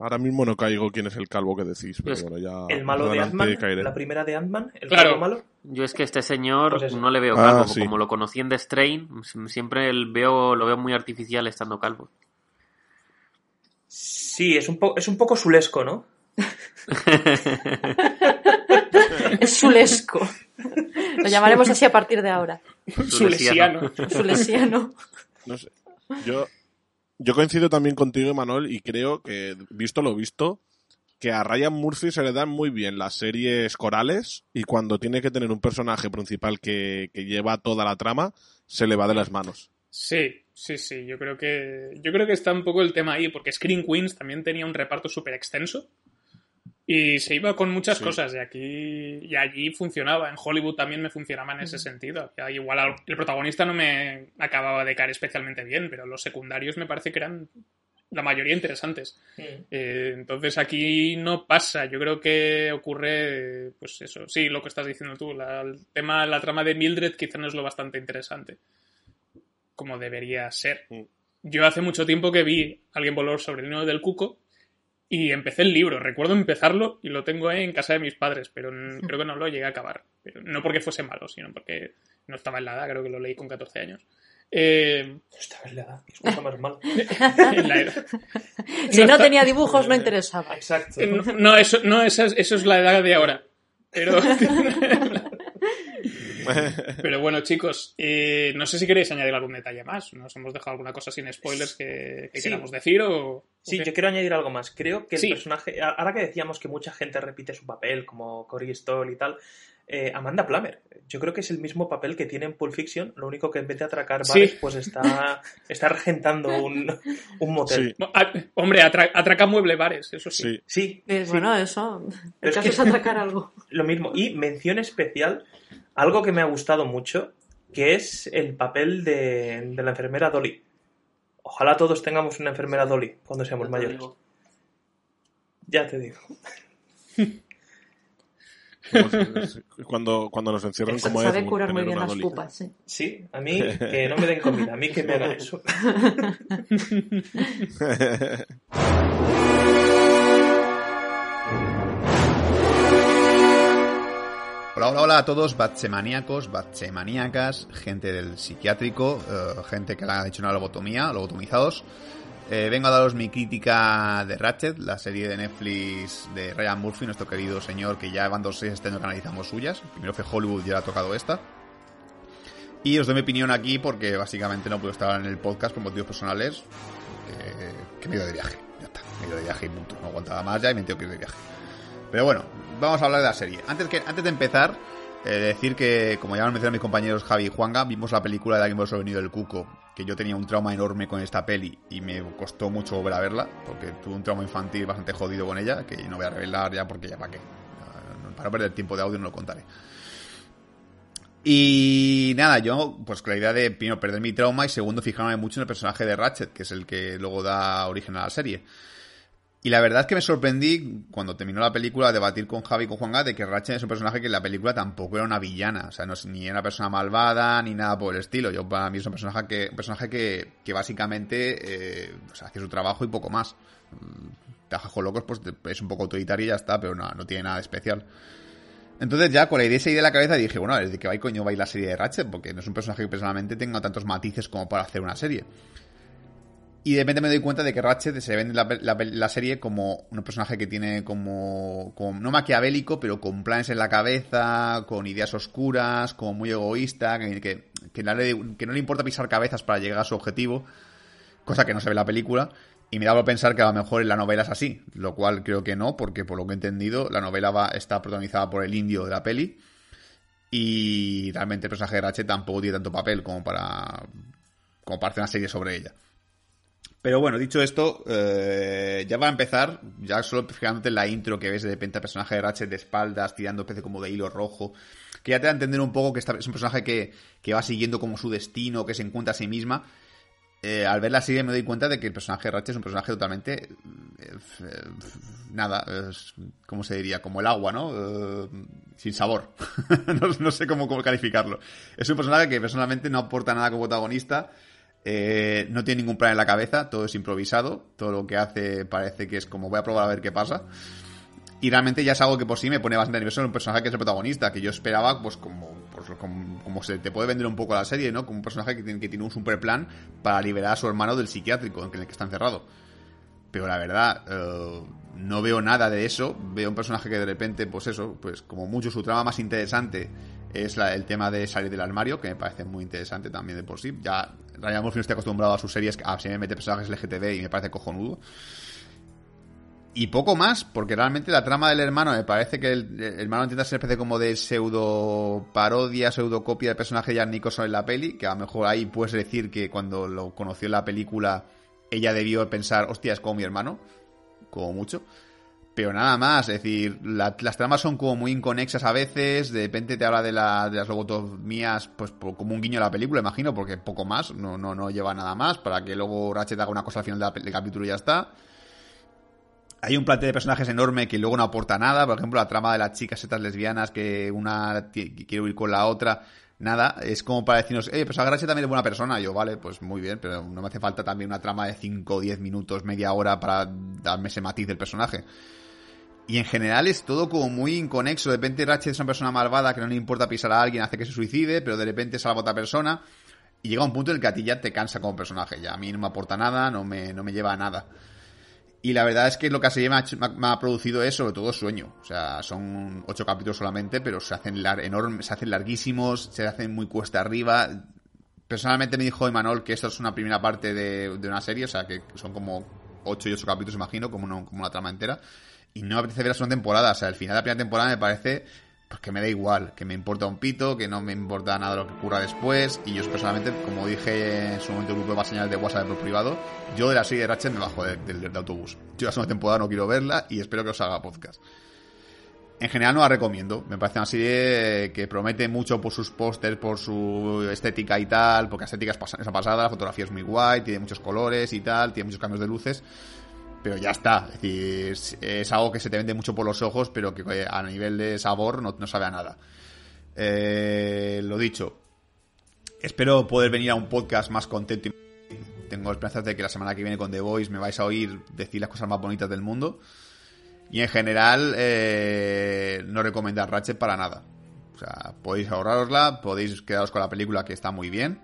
Ahora mismo no caigo quién es el calvo que decís, pero Es bueno, ya. El malo de Ant-Man, la primera de Ant-Man, el Claro. calvo malo. Yo es que este señor Pues no le veo Ah, calvo, sí. como lo conocí en The Strain, siempre el veo, lo veo muy artificial estando calvo. Sí, es un, po- es un poco sulesco, ¿no? Es sulesco. Lo llamaremos así a partir de ahora. Sulesiano. Sulesiano. No sé. Yo, yo coincido también contigo, Manuel, y creo que, visto lo visto, que a Ryan Murphy se le dan muy bien las series corales y cuando tiene que tener un personaje principal que, que lleva toda la trama, se le va de las manos. Sí, sí, sí. Yo creo que. Yo creo que está un poco el tema ahí, porque Screen Queens también tenía un reparto súper extenso. Y se iba con muchas Sí. cosas. Y aquí. Y allí funcionaba. En Hollywood también me funcionaba en ese sentido. Ya igual al- el protagonista no me acababa de caer especialmente bien, pero los secundarios me parece que eran la mayoría interesantes. Eh, entonces aquí no pasa. Yo creo que ocurre, pues eso, sí, lo que estás diciendo tú. La, el tema, la trama de Mildred quizá no es lo bastante interesante. Como debería ser. Mm. Yo hace mucho tiempo que vi Alguien voló sobre el nido del cuco y empecé el libro. Recuerdo empezarlo y lo tengo en casa de mis padres, pero creo que no lo llegué a acabar. Pero no porque fuese malo, sino porque no estaba en la edad, creo que lo leí con 14 años. Eh, Estaba en la edad, que es cosa más mala. en la edad. Si no está- tenía dibujos, no interesaba. Exacto. No, no, eso, no eso, es, eso es la edad de ahora. Pero, pero bueno, chicos, eh, no sé si queréis añadir algún detalle más. ¿Nos hemos dejado alguna cosa sin spoilers que, que Sí. queramos decir? O, Sí, yo quiero añadir algo más. Creo que el Sí. personaje, ahora que decíamos que mucha gente repite su papel, como Cory Stoll y tal, eh, Amanda Plummer, yo creo que es el mismo papel que tiene en Pulp Fiction, lo único que en vez de atracar Sí. bares, pues está, está regentando un, un motel. Sí, hombre, atra- atraca mueble bares, eso sí. sí. Sí, Eh, Bueno, eso. El es caso que- es atracar algo. lo mismo. Y mención especial, algo que me ha gustado mucho, que es el papel de, de la enfermera Dolly. Ojalá todos tengamos una enfermera Dolly cuando seamos Ya mayores. digo. Ya te digo. Cuando, cuando nos encierran como Sabe curar muy bien las Dolly. pupas, sí. Sí, a mí que no me den comida, a mí que me hagan eso. Hola, hola, hola a todos, batchemaníacos, batchemaníacas, gente del psiquiátrico, eh, gente que le ha hecho una lobotomía, lobotomizados. Eh, vengo a daros mi crítica de Ratchet, la serie de Netflix de Ryan Murphy, nuestro querido señor que ya van dos series este año que analizamos suyas. Primero fue Hollywood y ahora ha tocado esta. Y os doy mi opinión aquí porque básicamente no puedo estar en el podcast por motivos personales. que me he de viaje. Ya está, me ido de viaje y punto. No aguantaba más ya y me tengo que ir de viaje. Pero bueno, vamos a hablar de la serie. Antes, que, antes de empezar, eh, decir que, como ya han mencionado mis compañeros Javi y Juanga, vimos la película de Alguien por venido del cuco, que yo tenía un trauma enorme con esta peli y me costó mucho volver a verla, porque tuve un trauma infantil bastante jodido con ella, que no voy a revelar ya porque ya para qué. Para perder tiempo de audio no lo contaré. Y nada, yo, pues con la idea de, primero, perder mi trauma y segundo, fijarme mucho en el personaje de Ratchet, que es el que luego da origen a la serie. Y la verdad es que me sorprendí cuando terminó la película a debatir con Javi y con Juan de que Ratchet es un personaje que en la película tampoco era una villana. O sea, no es ni una persona malvada ni nada por el estilo. Yo para mí es un personaje que, un personaje que, que básicamente eh, hace su trabajo y poco más. Mm, Tajajo Locos pues es un poco autoritario y ya está, pero no, no tiene nada de especial. Entonces ya con la idea esa de la cabeza dije, bueno, ¿de qué va coño va a ir la serie de Ratchet? Porque no es un personaje que personalmente tenga tantos matices como para hacer una serie. Y de repente me doy cuenta de que Ratchet se vende la, la, serie como un personaje que tiene como, no maquiavélico, pero con planes en la cabeza, con ideas oscuras, como muy egoísta, que, que, que, no, le, que no le importa pisar cabezas para llegar a su objetivo, cosa que no se ve en la película. Y me daba a pensar que a lo mejor en la novela es así, lo cual creo que no, porque por lo que he entendido, la novela va, está protagonizada por el indio de la peli. Y realmente el personaje de Ratchet tampoco tiene tanto papel como para, como para hacer una serie sobre ella. Pero bueno, dicho esto, eh, ya va a empezar, ya solo fijándote en la intro que ves de repente al personaje de Ratchet de espaldas, tirando especie como de hilo rojo, que ya te da a entender un poco que es un personaje que, que va siguiendo como su destino, que se encuentra a sí misma. Eh, al ver la serie me doy cuenta de que el personaje de Ratchet es un personaje totalmente... Eh, nada, es, ¿cómo se diría? Como el agua, ¿no? Eh, sin sabor. no, no, sé cómo, cómo calificarlo. Es un personaje que personalmente no aporta nada como protagonista. Eh, no tiene ningún plan en la cabeza, todo es improvisado, todo lo que hace parece que es como voy a probar a ver qué pasa. Y realmente ya es algo que por sí me pone bastante nervioso en un personaje que es el protagonista, que yo esperaba, pues como, pues, como, como se te puede vender un poco la serie, ¿no? Como un personaje que tiene, que tiene un super plan para liberar a su hermano del psiquiátrico en el que está encerrado. Pero la verdad, eh, no veo nada de eso. Veo un personaje que de repente, pues eso, pues como mucho su trama más interesante es el tema de salir del armario, que me parece muy interesante también de por sí. Ya Ryan Murphy no está acostumbrado a sus series a se me mete personajes LGTB y me parece cojonudo. Y poco más, porque realmente la trama del hermano me parece que el, hermano intenta ser especie como de pseudo parodia, pseudo copia del personaje de Jack Nicholson en la peli, que a lo mejor ahí puedes decir que cuando lo conoció en la película ella debió pensar, hostia, es como mi hermano, como mucho. Pero nada más, es decir, la- las tramas son como muy inconexas a veces, de repente te habla de, la, de las lobotomías, pues como un guiño a la película, imagino, porque poco más, no, no, no lleva nada más, para que luego Ratchet haga una cosa al final del capítulo y ya está. Hay un plantel de personajes enorme que luego no aporta nada. Por ejemplo, la trama de las chicas estas lesbianas que una que quiere huir con la otra. Nada, es como para decirnos, eh, pues Agrache también es buena persona. Yo, vale, pues muy bien, pero no me hace falta también una trama de 5 o 10 minutos, media hora para darme ese matiz del personaje. Y en general es todo como muy inconexo. De repente Ratchet es una persona malvada que no le importa pisar a alguien, hace que se suicide, pero de repente salva a otra persona. Y llega un punto en el que a ti ya te cansa como personaje. Ya a mí no me aporta nada, no me, no me lleva a nada. Y la verdad es que lo que se me me ha- producido es sobre todo sueño. O sea, son ocho capítulos solamente, pero se hacen lar- enormes, se hacen larguísimos, se hacen muy cuesta arriba. Personalmente me dijo Emanuel que esto es una primera parte de, de una serie, o sea, que son como ocho y ocho capítulos, imagino, como, una- como una trama entera. Y no me apetece ver la segunda temporada. O sea, el final de la primera temporada me parece pues que me da igual, que me importa un pito, que no me importa nada lo que ocurra después. Y yo personalmente, como dije en su momento en el grupo de señales de WhatsApp por privado, yo de la serie de Ratchet me bajo de- del del autobús. Yo la segunda temporada no quiero verla y espero que os haga podcast. En general no la recomiendo. Me parece una serie que promete mucho por sus pósters, por su estética y tal, porque la estética es esa pasada, la fotografía es muy guay, tiene muchos colores y tal, tiene muchos cambios de luces. Pero ya está, es decir, es, algo que se te vende mucho por los ojos, pero que eh, a nivel de sabor no, no sabe a nada. Eh, lo dicho, espero poder venir a un podcast más contento y tengo esperanzas de que la semana que viene con The Voice me vais a oír decir las cosas más bonitas del mundo. Y en general, eh, no recomendar Ratchet para nada. O sea, podéis ahorrarosla, podéis quedaros con la película que está muy bien,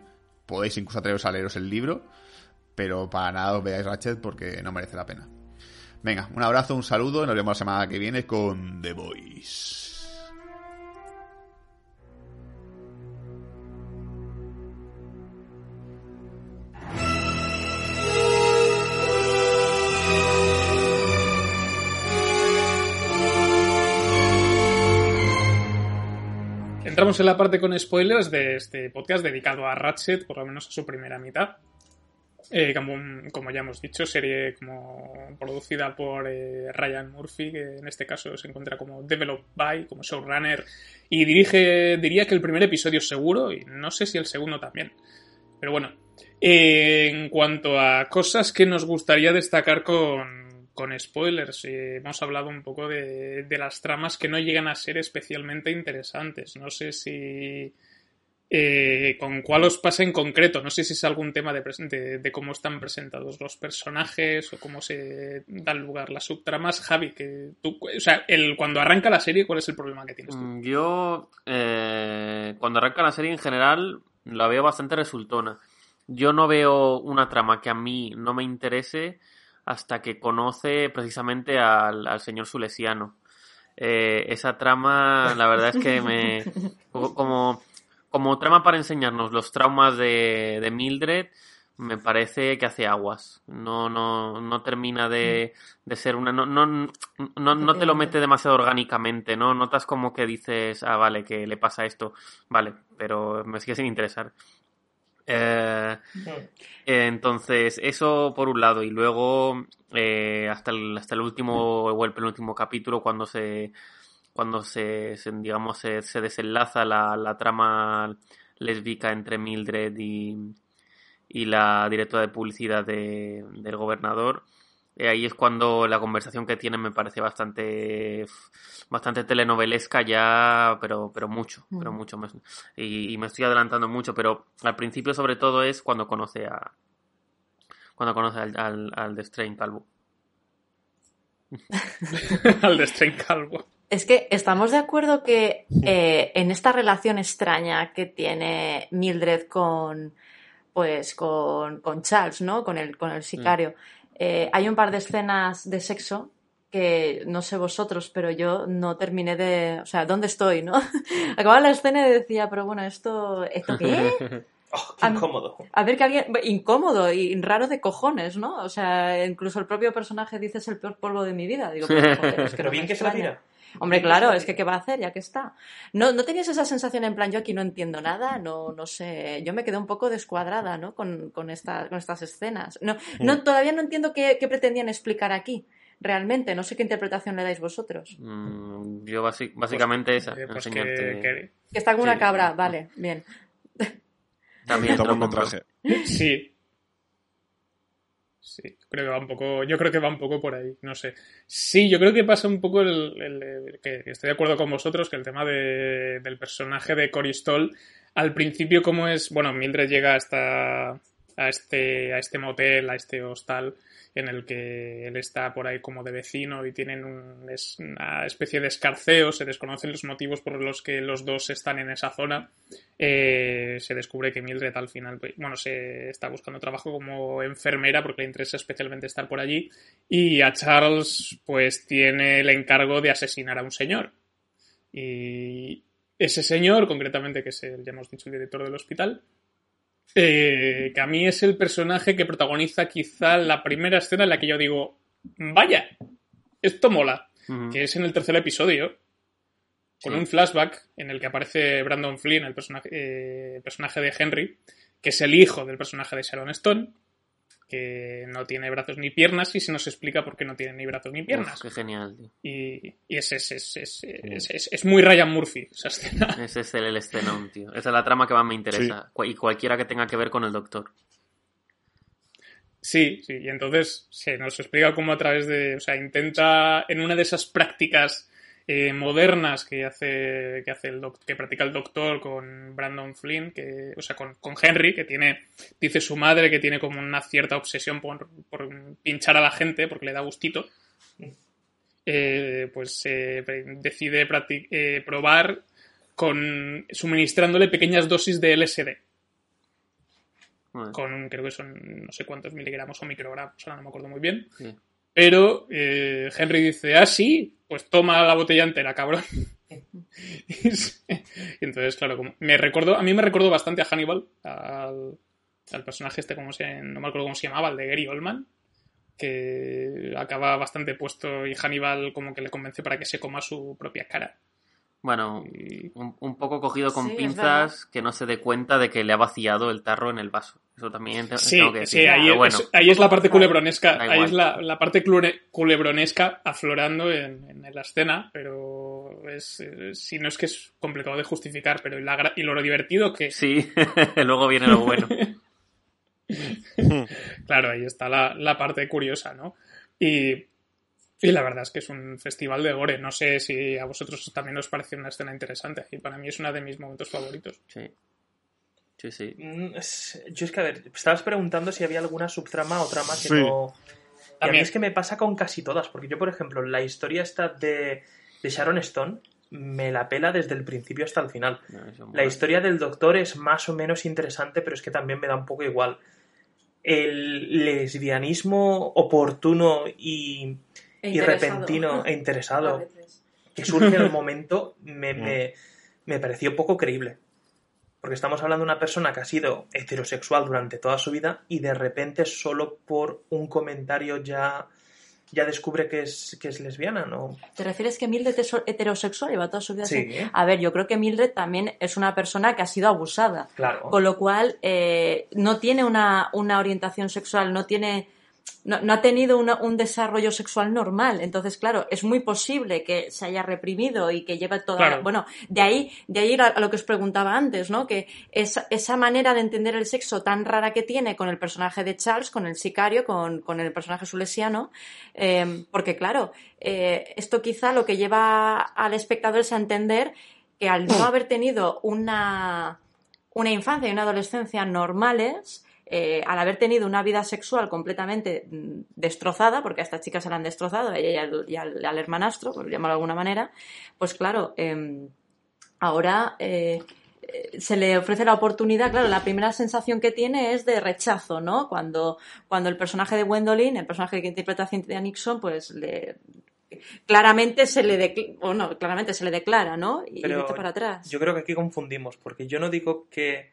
podéis incluso atreveros a leeros el libro, pero para nada os veáis Ratchet porque no merece la pena. Venga, un abrazo, un saludo nos vemos la semana que viene con The Voice. Entramos en la parte con spoilers de este podcast dedicado a Ratchet, por lo menos a su primera mitad. Eh, como, ya hemos dicho, serie como producida por eh, Ryan Murphy, que en este caso se encuentra como Developed by, como showrunner, y dirige, diría que el primer episodio seguro, y no sé si el segundo también. Pero bueno, eh, en cuanto a cosas que nos gustaría destacar con, con spoilers, eh, hemos hablado un poco de, de las tramas que no llegan a ser especialmente interesantes. No sé si eh, con cuál os pasa en concreto. No sé si es algún tema de, pres- de- de cómo están presentados los personajes o cómo se dan lugar las subtramas. Javi, que tú, o sea, el, cuando arranca la serie, ¿cuál es el problema que tienes tú? Mm, Yo, eh, cuando arranca la serie en general, la veo bastante resultona. Yo no veo una trama que a mí no me interese hasta que conoce precisamente al, al señor Sulesiano. Eh, esa trama, la verdad es que me. Como, como trama para enseñarnos los traumas de, de Mildred, me parece que hace aguas. No, no, no termina de, de ser una. No, no, no, no te lo mete demasiado orgánicamente, ¿no? Notas como que dices, ah, vale, que le pasa esto. Vale, pero me sigue sin interesar. Eh, entonces, eso por un lado. Y luego, eh, hasta, el, hasta el último o el penúltimo capítulo, cuando se. Cuando se, se, digamos, se, se desenlaza la, la trama lésbica entre Mildred y, y la directora de publicidad de- del gobernador, Eh, ahí es cuando la conversación que tienen me parece bastante bastante telenovelesca ya, pero pero mucho, pero mucho. Y, y me estoy adelantando mucho, pero al principio sobre todo es cuando conoce a cuando conoce al, al, al de Strain Calvo. Al de Strain Calvo. Es que estamos de acuerdo que eh, en esta relación extraña que tiene Mildred con, pues, con, con Charles, ¿no? Con el, con el sicario. eh, hay un par de escenas de sexo que no sé vosotros, pero yo no terminé de, o sea, ¿dónde estoy, no? Acababa la escena y decía, pero bueno, esto, ¿esto qué? Oh, qué incómodo. A ver que alguien, incómodo y raro de cojones, ¿no? O sea, incluso el propio personaje dice es el peor polvo de mi vida. Digo, joder, es que Pero no me bien que se la tira. Hombre, claro, es que. ¿qué va a hacer ya que está? ¿No, ¿No tenías esa sensación en plan, yo aquí no entiendo nada? No, no sé, yo me quedé un poco descuadrada, ¿no? Con, con, esta, con estas escenas. No, no, todavía no entiendo qué, qué pretendían explicar aquí, realmente. No sé qué interpretación le dais vosotros. Mm, yo basi- básicamente esa, Eh, pues enseñarte que- que- Que está como una cabra, vale, bien. también compro. metraje. Sí. Sí, creo que va un poco. Yo creo que va un poco por ahí, no sé. Sí, yo creo que pasa un poco el. que estoy de acuerdo con vosotros que el tema de- del personaje de Cory Stoll, al principio, como es. Bueno, Mildred llega hasta. A este, a este motel, a este hostal, en el que él está por ahí como de vecino y tienen una especie de escarceo, se desconocen los motivos por los que los dos están en esa zona. Eh, se descubre que Mildred al final, pues, bueno, se está buscando trabajo como enfermera porque le interesa especialmente estar por allí. Y a Charles, pues, tiene el encargo de asesinar a un señor. Y ese señor, concretamente, que es el, ya hemos dicho, el director del hospital, eh, que a mí es el personaje que protagoniza quizá la primera escena en la que yo digo, vaya, esto mola, que es en el tercer episodio, con Sí. un flashback en el que aparece Brandon Flynn, el personaje, eh, personaje de Henry, que es el hijo del personaje de Sharon Stone, que no tiene brazos ni piernas y se nos explica por qué no tiene ni brazos ni piernas. Uf, qué genial, tío. Y, y es, es, es, es, es- es- es muy Ryan Murphy esa escena. Ese es el, el escenón, tío. Esa es la trama que más me interesa. Y cualquiera que tenga que ver con el doctor. Sí, sí, y entonces se nos explica cómo a través de, o sea, intenta en una de esas prácticas eh, modernas que hace, que hace el doc- que practica el doctor con Brandon Flynn, que, o sea, con, con Henry, que tiene, dice su madre que tiene como una cierta obsesión por, por pinchar a la gente porque le da gustito. Eh, pues eh, decide eh, probar con suministrándole pequeñas dosis de LSD Bueno, con creo que son no sé cuántos miligramos o microgramos, ahora no me acuerdo muy bien. sí. Pero Henry dice, ah, sí, pues toma la botella entera, cabrón. y entonces, claro, como me recordó, a mí me recordó bastante a Hannibal, al, al personaje este, como se, no me acuerdo cómo se llamaba, el de Gary Oldman, que acaba bastante puesto y Hannibal como que le convence para que se coma su propia cara. Bueno, un, un poco cogido con Sí, pinzas que no se dé cuenta de que le ha vaciado el tarro en el vaso. Eso también te- Sí, tengo que decir. sí, ahí, Pero es, bueno, ahí es la parte culebronesca, Da ahí es la, la parte culebronesca aflorando en, en la escena, pero es, si no es que es complicado de justificar, pero y, la gra- y lo divertido que sí, luego viene lo bueno. Claro, ahí está la, la parte curiosa, ¿no? Y, y la verdad es que es un festival de gore. No sé si a vosotros también os parece una escena interesante. Y para mí es uno de mis momentos favoritos. Sí, sí, sí. Mm, Yo es que, a ver, estabas preguntando si había alguna subtrama o trama que Sí. no... Y a mí es que me pasa con casi todas, porque yo, por ejemplo, la historia esta de, de Sharon Stone me la pela desde el principio hasta el final. No, La historia del doctor es más o menos interesante, pero es que también me da un poco igual. El lesbianismo oportuno y, E y interesado. repentino e interesado veces. que surge en el momento me, me, me pareció poco creíble. Porque estamos hablando de una persona que ha sido heterosexual durante toda su vida y de repente solo por un comentario ya, ya descubre que es, que es lesbiana, ¿no? ¿Te refieres que Mildred es heterosexual y va toda su vida Sí. así? A ver, yo creo que Mildred también es una persona que ha sido abusada. Claro. Con lo cual, eh, no tiene una, una orientación sexual, no tiene no, no ha tenido una- un desarrollo sexual normal. Entonces, claro, es muy posible que se haya reprimido y que lleve toda. Claro. Bueno, de ahí, de ahí a, a lo que os preguntaba antes, ¿no? Que esa, esa manera de entender el sexo tan rara que tiene con el personaje de Charles, con el sicario, con, con el personaje sulesiano, eh, porque, claro, eh, esto quizá lo que lleva al espectador es a entender que al no haber tenido una, una infancia y una adolescencia normales, eh, al haber tenido una vida sexual completamente mm, destrozada, porque a esta chica se la han destrozado, a ella y al, y al- al hermanastro, por llamarlo de alguna manera, pues claro, em, ahora eh, se le ofrece la oportunidad, claro, la primera sensación que tiene es de rechazo, ¿no? Cuando, cuando el personaje de Gwendolyn, el personaje que interpreta Cynthia Nixon, pues le claramente se le declara, o no, claramente se le declara, ¿no? Y, y Pero vete para atrás. Yo creo que aquí confundimos, porque yo no digo que.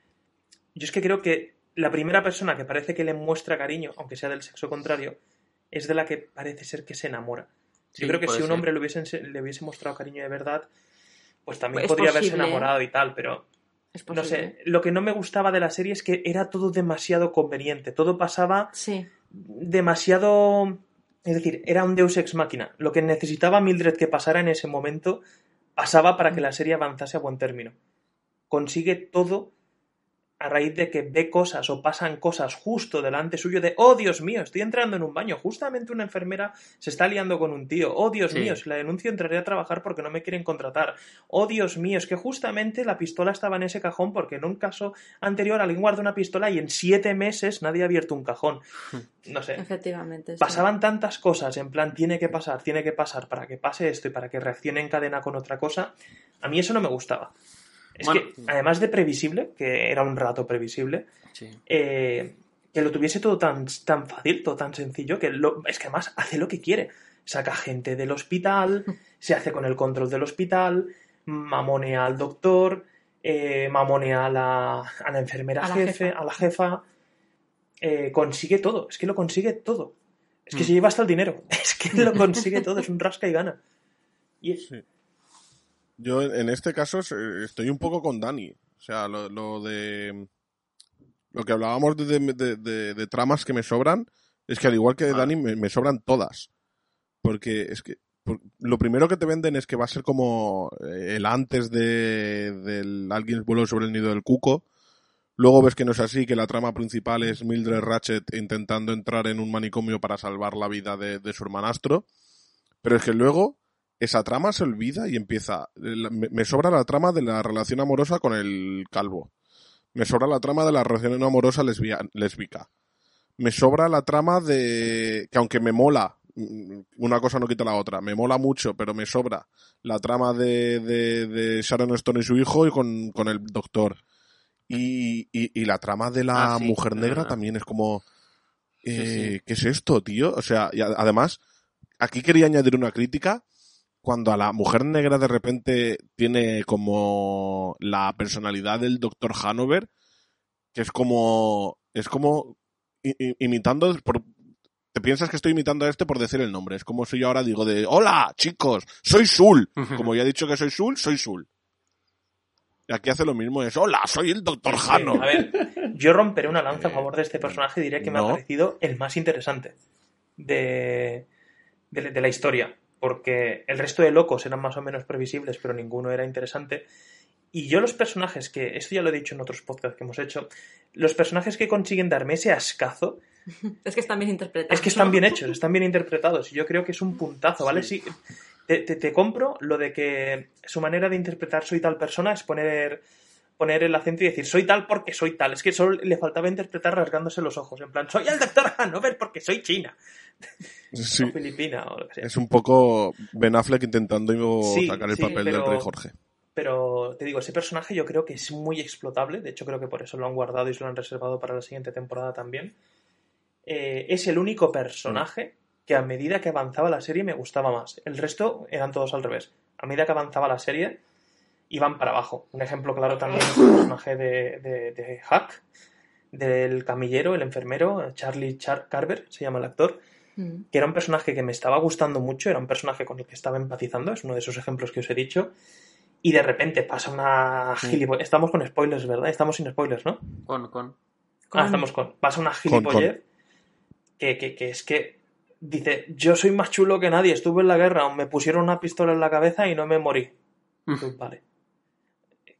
Yo es que creo que la primera persona que parece que le muestra cariño, aunque sea del sexo contrario, es de la que parece ser que se enamora. Sí, yo creo que si un ser. hombre le hubiese, le hubiese mostrado cariño de verdad, pues también Es podría haberse posible, enamorado y tal, pero Es no posible. sé. Lo que no me gustaba de la serie es que era todo demasiado conveniente. Todo pasaba Sí. demasiado. Es decir, era un Deus ex máquina. Lo que necesitaba Mildred que pasara en ese momento pasaba para que la serie avanzase a buen término. Consigue todo a raíz de que ve cosas o pasan cosas justo delante suyo de, oh Dios mío, estoy entrando en un baño, justamente una enfermera se está liando con un tío, oh Dios Sí. mío, si la denuncio entraré a trabajar porque no me quieren contratar, oh Dios mío, es que justamente la pistola estaba en ese cajón porque en un caso anterior alguien guardó una pistola y en siete meses nadie ha abierto un cajón. No sé. Efectivamente. sí. Pasaban tantas cosas, en plan, tiene que pasar, tiene que pasar para que pase esto y para que reaccione en cadena con otra cosa. A mí eso no me gustaba. Es Bueno. que, además de previsible, que era un rato previsible, Sí. eh, que lo tuviese todo tan, tan fácil, todo tan sencillo, que lo- es que además hace lo que quiere. Saca gente del hospital, se hace con el control del hospital, mamonea al doctor, eh, mamonea a la, a la enfermera A jefe, a la jefa. eh, consigue todo, es que lo consigue todo. Es que Mm. se lleva hasta el dinero. Es que lo consigue todo, es un rasca y gana. Y es, Sí. Yo en este caso estoy un poco con Dani. O sea, lo, lo de. Lo que hablábamos de, de- de- de- de tramas que me sobran, es que al igual que de. Dani, me, me sobran todas. Porque es que. por- lo primero que te venden es que va a ser como eh, el antes de, del Alguien voló sobre el nido del cuco. Luego ves que no es así, que la trama principal es Mildred Ratchet intentando entrar en un manicomio para salvar la vida de, de su hermanastro. Pero es que luego esa trama se olvida y empieza. Me, sobra la trama de la relación amorosa con el calvo. Me sobra la trama de la relación amorosa lesbia- lésbica. Me sobra la trama de. que aunque me mola, mm, una cosa no quita la otra, me mola mucho, pero me sobra la trama de, de, de Sharon Stone y su hijo y con, con el doctor. Y, y, y la trama de la Ah, sí, mujer negra verdad. también es como. Eh, sí. ¿Qué es esto, tío? O sea, y además, aquí quería añadir una crítica. Cuando a la mujer negra de repente tiene como la personalidad del doctor Hanover, que es como. Es como. imitando. Por, te piensas que estoy imitando a este por decir el nombre. Es como si yo ahora digo de. ¡Hola, chicos! ¡Soy Sul! Como ya he dicho que soy Sul, soy Sul. Y aquí hace lo mismo: es. ¡Hola, soy el doctor Sí, Hano! A ver, yo romperé una lanza a favor de este personaje y diré que me No. ha parecido el más interesante de, de, de la historia. Porque el resto de locos eran más o menos previsibles, pero ninguno era interesante. Y yo los personajes que, esto ya lo he dicho en otros podcasts que hemos hecho, los personajes que consiguen darme ese ascazo, Es que están bien interpretados. es que están bien hechos, están bien interpretados. Y yo creo que es un puntazo, ¿vale? Sí. te, te- te compro lo de que su manera de interpretar soy tal persona es poner, poner el acento y decir soy tal porque soy tal. Es que solo le faltaba interpretar rasgándose los ojos. En plan, soy el doctor Hanover porque soy china. Sí. O filipina o lo que sea. Es un poco Ben Affleck intentando Sí, sacar el sí, papel pero- del Rey Jorge. Pero te digo, ese personaje yo creo que es muy explotable. De hecho, creo que por eso lo han guardado y se lo han reservado para la siguiente temporada también. Eh, es el único personaje que a medida que avanzaba la serie me gustaba más. El resto eran todos al revés. A medida que avanzaba la serie, iban para abajo. Un ejemplo claro también es el personaje de, de, de Huck, del camillero, el enfermero, Charlie Char Carver, se llama el actor Mm. que era un personaje que me estaba gustando mucho, era un personaje con el que estaba empatizando, es uno de esos ejemplos que os he dicho, y de repente pasa una gilipollez. Estamos con spoilers, ¿verdad? Estamos sin spoilers, ¿no? Con, con. Ah, estamos con. Pasa una Con, gilipollez que, que, que es que dice, yo soy más chulo que nadie, estuve en la guerra, me pusieron una pistola en la cabeza y no me morí. Pues vale.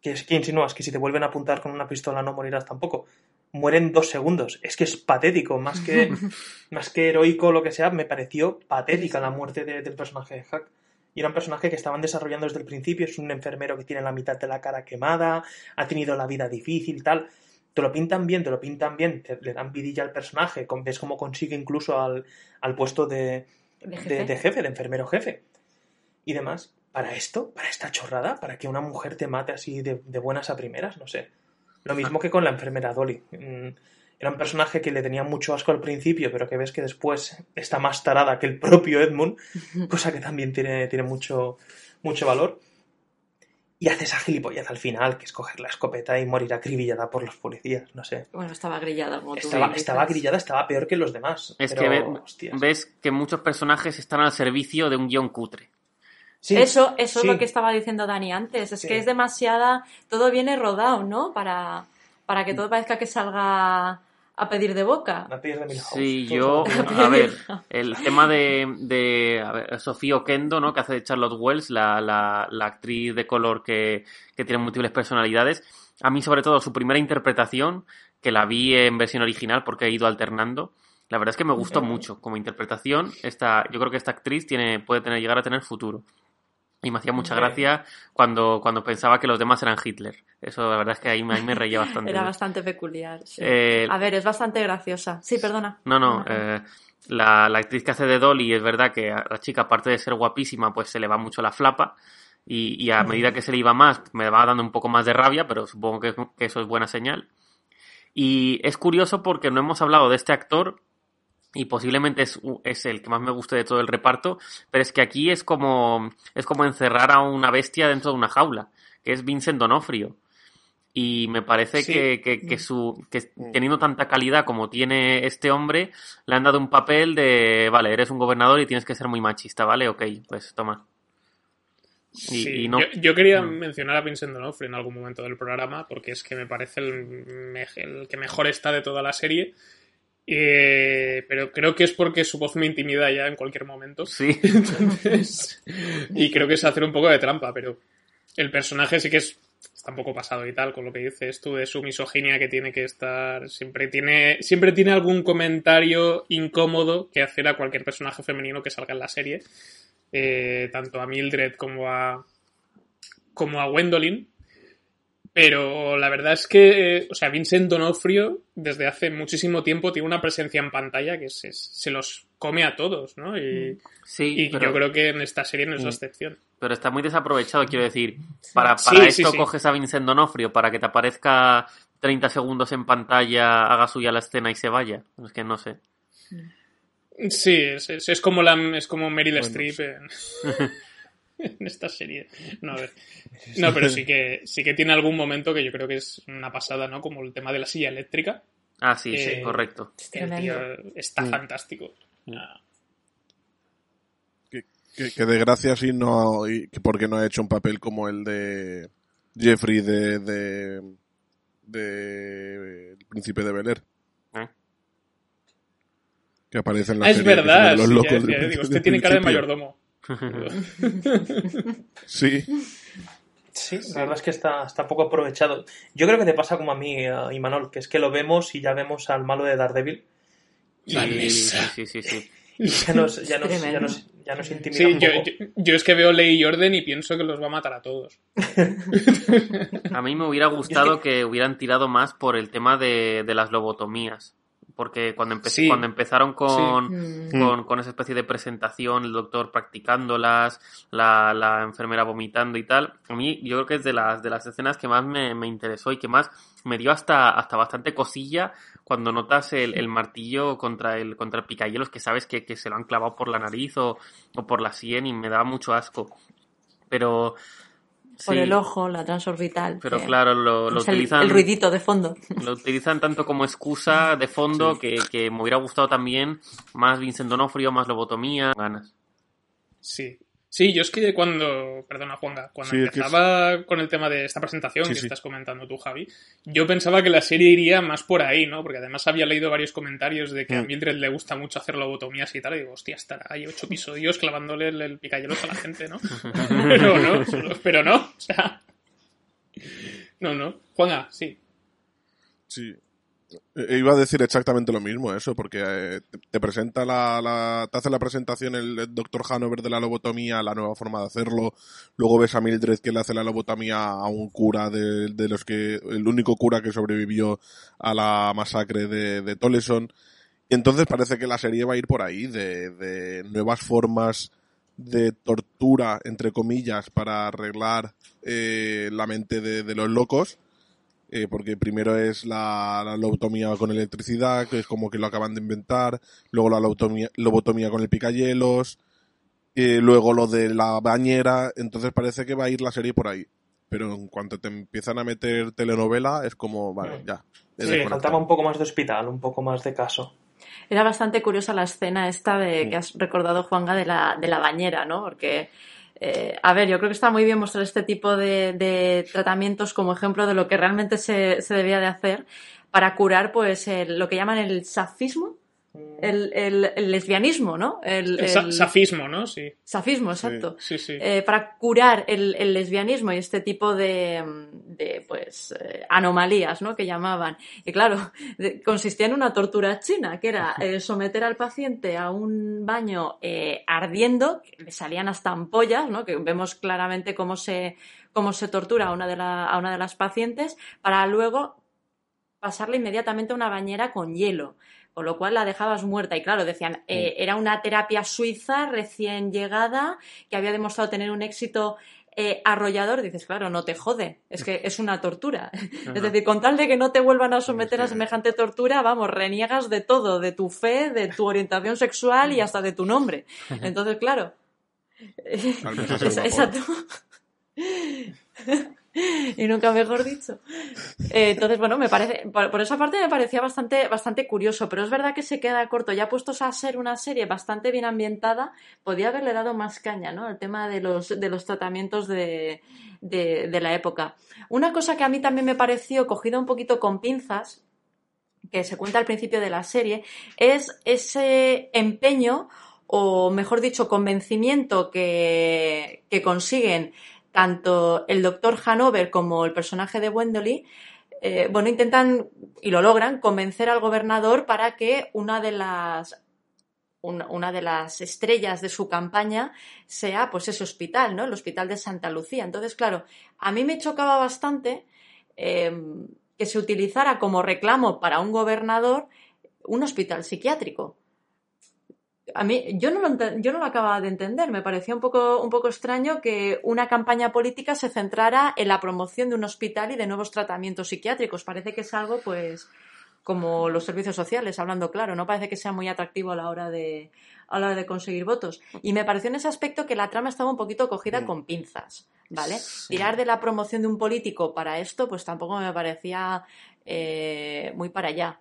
¿Qué, es- qué insinúas? Que si te vuelven a apuntar con una pistola no morirás tampoco. Mueren dos segundos. Es que es patético. Más que, más que heroico o lo que sea, me pareció patética la muerte de- del personaje de Hack. Y era un personaje que estaban desarrollando desde el principio. Es un enfermero que tiene la mitad de la cara quemada, ha tenido la vida difícil, tal. Te lo pintan bien, te lo pintan bien, te- le dan vidilla al personaje, con- ves cómo consigue incluso al, al puesto de, De de, jefe. de jefe, de enfermero jefe. Y demás, para esto, para esta chorrada, para que una mujer te mate así de, de buenas a primeras, no sé. Lo mismo que con la enfermera Dolly. Mm, Era un personaje que le tenía mucho asco al principio, pero que ves que después está más tarada que el propio Edmund, cosa que también tiene, tiene mucho, mucho valor. Y hace esa gilipollez al final, que es coger la escopeta y morir acribillada por los policías, no sé. Bueno, estaba grillada, como tú Estaba, grillada, estaba peor que los demás. Es pero, que ve- hostias. ves que muchos personajes están al servicio de un guion cutre. Sí, eso eso sí. es lo que estaba diciendo Dani antes. Es Sí. que es demasiada. Todo viene rodado, ¿no? Para, para que todo parezca que salga a pedir de boca. De. Sí, yo, a ver, el tema de, de Sofía Okendo, ¿no? Que hace de Charlotte Wells, la, la, la actriz de color que, que tiene múltiples personalidades. A mí, sobre todo, su primera interpretación, que la vi en versión original porque he ido alternando, la verdad es que me gustó mucho como interpretación. Esta, yo creo que esta actriz tiene, puede tener, llegar a tener futuro. Y me hacía mucha gracia cuando, cuando pensaba que los demás eran Hitler. Eso, la verdad es que ahí, me- ahí me reía bastante. Era bastante peculiar. sí. Eh, A ver, es bastante graciosa. Sí, perdona. no, no. Eh, la, la actriz que hace de Dolly es verdad que a la chica, aparte de ser guapísima, pues se le va mucho la flapa. Y, y a medida que se le iba más, me va dando un poco más de rabia, pero supongo que, que eso es buena señal. Y es curioso porque no hemos hablado de este actor y posiblemente es, es el que más me guste de todo el reparto, pero es que aquí es como, es como encerrar a una bestia dentro de una jaula, que es Vincent Donofrio. Y me parece Sí. que, que, que su, que teniendo tanta calidad como tiene este hombre, le han dado un papel de, vale, eres un gobernador y tienes que ser muy machista, ¿vale? Ok, pues toma. Y, Sí, y no, yo, yo quería Mm. mencionar a Vincent D'Onofrio en algún momento del programa porque es que me parece el, el que mejor está de toda la serie. Eh, pero creo que es porque su voz me intimida ya en cualquier momento. sí, Entonces, y creo que es hacer un poco de trampa, pero el personaje sí que es está un poco pasado y tal con lo que dices tú de su misoginia que tiene que estar siempre tiene siempre tiene algún comentario incómodo que hacer a cualquier personaje femenino que salga en la serie. Eh, tanto a Mildred como a como a Gwendolyn pero la verdad es que, eh, o sea, Vincent Donofrio desde hace muchísimo tiempo tiene una presencia en pantalla que se, se los come a todos, ¿no? Y, sí, y pero, yo creo que en esta serie no es la excepción. pero está muy desaprovechado, quiero decir. Para, Sí, para sí, esto sí. coges a Vincent Donofrio para que te aparezca 30 segundos en pantalla, haga suya la escena y se vaya. Es que no sé. Sí, es, es, es como la es como Meryl Bueno, Streep en, en esta serie. No, a ver. no, pero sí que sí que tiene algún momento que yo creo que es una pasada, ¿no? Como el tema de la silla eléctrica. Ah, sí, sí, Eh, correcto. El tío está Mm. fantástico. Ah, Que, que, que de gracia sí no, y que porque no ha hecho un papel como el de Jeffrey de, de, de El Príncipe de Bel Air. ¿Eh? Que aparece en la Ah, es serie, verdad. los sí, locos ya del decía, digo, usted tiene cara de mayordomo. Sí, Sí, la verdad es que está, está poco aprovechado. Yo creo que te pasa como a mí, a Imanol, que es que lo vemos y ya vemos al malo de Daredevil. Sí, Vanessa. sí, sí, sí, sí. Y ya nos, ya nos, ya Tremendo. nos, ya nos intimida Sí, un yo, poco. yo, yo es que veo Ley y Orden y pienso que los va a matar a todos. A mí me hubiera gustado que hubieran tirado más por el tema de, de las lobotomías. Porque cuando, empe- Sí. cuando empezaron con, Mm. con, con esa especie de presentación, el doctor practicándolas, la, la enfermera vomitando y tal, a mí yo creo que es de las, de las escenas que más me, me interesó y que más me dio hasta, hasta bastante cosilla cuando notas el, el martillo contra el, contra el picahielos que sabes que, que se lo han clavado por la nariz o, o por la sien y me daba mucho asco. Pero... Por sí, el ojo, la transorbital. Pero que claro, lo, lo es el, utilizan... el ruidito de fondo. Lo utilizan tanto como excusa de fondo que, que me hubiera gustado también más Vincent Donofrio, más lobotomía, ganas. Sí. Sí, yo es que cuando, perdona Juanga, cuando Sí, es que empezaba con el tema de esta presentación Sí, que sí. estás comentando tú, Javi, yo pensaba que la serie iría más por ahí, ¿no? Porque además había leído varios comentarios de que a Mm. Mildred le gusta mucho hacer lobotomías y tal, y digo, hostia, estará ahí ocho episodios clavándole el, el picayelos a la gente, ¿no? pero no, pero no, o sea... No, no. Juanga, sí. Sí. Eh, Iba a decir exactamente lo mismo, eso, porque eh, te- presenta la, la- te hace la presentación el, doctor Hanover de la lobotomía, la nueva forma de hacerlo, luego ves a Mildred que le hace la lobotomía a un cura de, los que, el único cura que sobrevivió a la masacre de, de Toleson, y entonces parece que la serie va a ir por ahí, de, nuevas formas de tortura, entre comillas, para arreglar eh, la mente de los locos, eh, porque primero es la, la lobotomía con electricidad, que es como que lo acaban de inventar, luego la lobotomía, lobotomía con el picayelos, eh, luego lo de la bañera, entonces parece que va a ir la serie por ahí. Pero en cuanto te empiezan a meter telenovela, es como, vale, ya. he Sí, faltaba un poco más de hospital, un poco más de caso. Era bastante curiosa la escena esta de Mm. que has recordado, Juanga, de la, de la bañera, ¿no? Porque, eh, a ver, yo creo que está muy bien mostrar este tipo de, tratamientos como ejemplo de lo que realmente se, se debía de hacer para curar, pues, el- lo que llaman el safismo, el, el- el lesbianismo, ¿no? El, El sa- el- safismo, ¿no? Sí. Safismo, exacto. Sí, sí. Eh, para curar el, el lesbianismo y este tipo de, de, pues eh, anomalías, ¿no? Que llamaban. Y claro, de- consistía en una tortura china, que era eh, someter al paciente a un baño eh, ardiendo, que le salían hasta ampollas, ¿no? Que vemos claramente cómo se, cómo se tortura a una de, la- a una de las pacientes, para luego pasarle inmediatamente a una bañera con hielo. Con lo cual la dejabas muerta. Y claro, decían, eh, era una terapia suiza recién llegada que había demostrado tener un éxito eh, arrollador. Dices, claro, no te jode. Es que es una tortura. Es decir, con tal de que no te vuelvan a someter a semejante tortura, vamos, reniegas de todo, de tu fe, de tu orientación sexual y hasta de tu nombre. Entonces, claro. Exacto. y nunca mejor dicho. Eh, entonces, bueno, me parece, por, esa parte me parecía bastante, bastante curioso, pero es verdad que se queda corto. Ya puestos a ser una serie bastante bien ambientada, podía haberle dado más caña, ¿no? El tema de los, de los tratamientos de, de, de la época. Una cosa que a mí también me pareció cogida un poquito con pinzas, que se cuenta al principio de la serie, es ese empeño, o mejor dicho, convencimiento que, que consiguen tanto el doctor Hanover como el personaje de Wendoley, eh, bueno, intentan y lo logran convencer al gobernador para que una de las de las estrellas de su campaña sea pues ese hospital, ¿no? El hospital de Santa Lucía. Entonces, claro, a mí me chocaba bastante eh, que se utilizara como reclamo para un gobernador un hospital psiquiátrico. A mí, yo no, lo, yo no lo acababa de entender. Me parecía un poco, un poco extraño que una campaña política se centrara en la promoción de un hospital y de nuevos tratamientos psiquiátricos. Parece que es algo, pues, como los servicios sociales, hablando claro. No parece que sea muy atractivo a la hora de, a la hora de conseguir votos. Y me pareció en ese aspecto que la trama estaba un poquito cogida con pinzas, ¿vale? Tirar de la promoción de un político para esto, pues tampoco me parecía eh, muy para allá.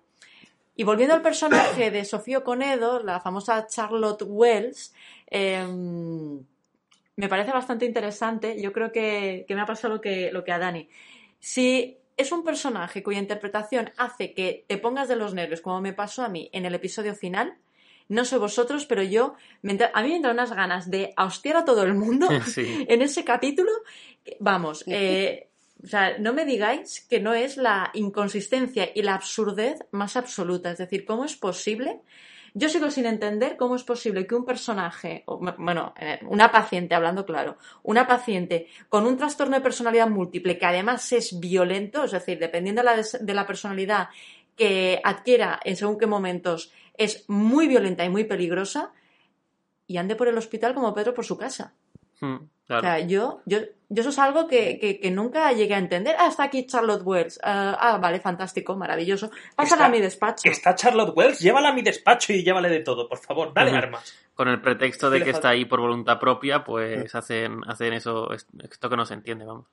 Y volviendo al personaje de Sofía Conedo, la famosa Charlotte Wells, eh, me parece bastante interesante. Yo creo que, que me ha pasado lo que, lo que a Dani. Si es un personaje cuya interpretación hace que te pongas de los nervios, como me pasó a mí en el episodio final, no sé vosotros, pero yo, a mí me entran unas ganas de hostiar a todo el mundo Sí. en ese capítulo. Vamos, eh, o sea, no me digáis que no es la inconsistencia y la absurdez más absoluta. Es decir, ¿cómo es posible? Yo sigo sin entender cómo es posible que un personaje, o, bueno, eh, una paciente, hablando claro, una paciente con un trastorno de personalidad múltiple que además es violento, es decir, dependiendo de la, de la personalidad que adquiera en según qué momentos, es muy violenta y muy peligrosa, y ande por el hospital como Pedro por su casa. Mm, O sea, yo, yo, yo eso es algo que, que- que nunca llegué a entender. Ah, está aquí Charlotte Wells. Ah, ah, vale, fantástico, maravilloso. Pásala Está- a mi despacho. Está Charlotte Wells, llévala a mi despacho y llévale de todo, por favor, dale armas. Con el pretexto de que está ahí por voluntad propia, pues hacen, hacen eso, esto que no se entiende, vamos.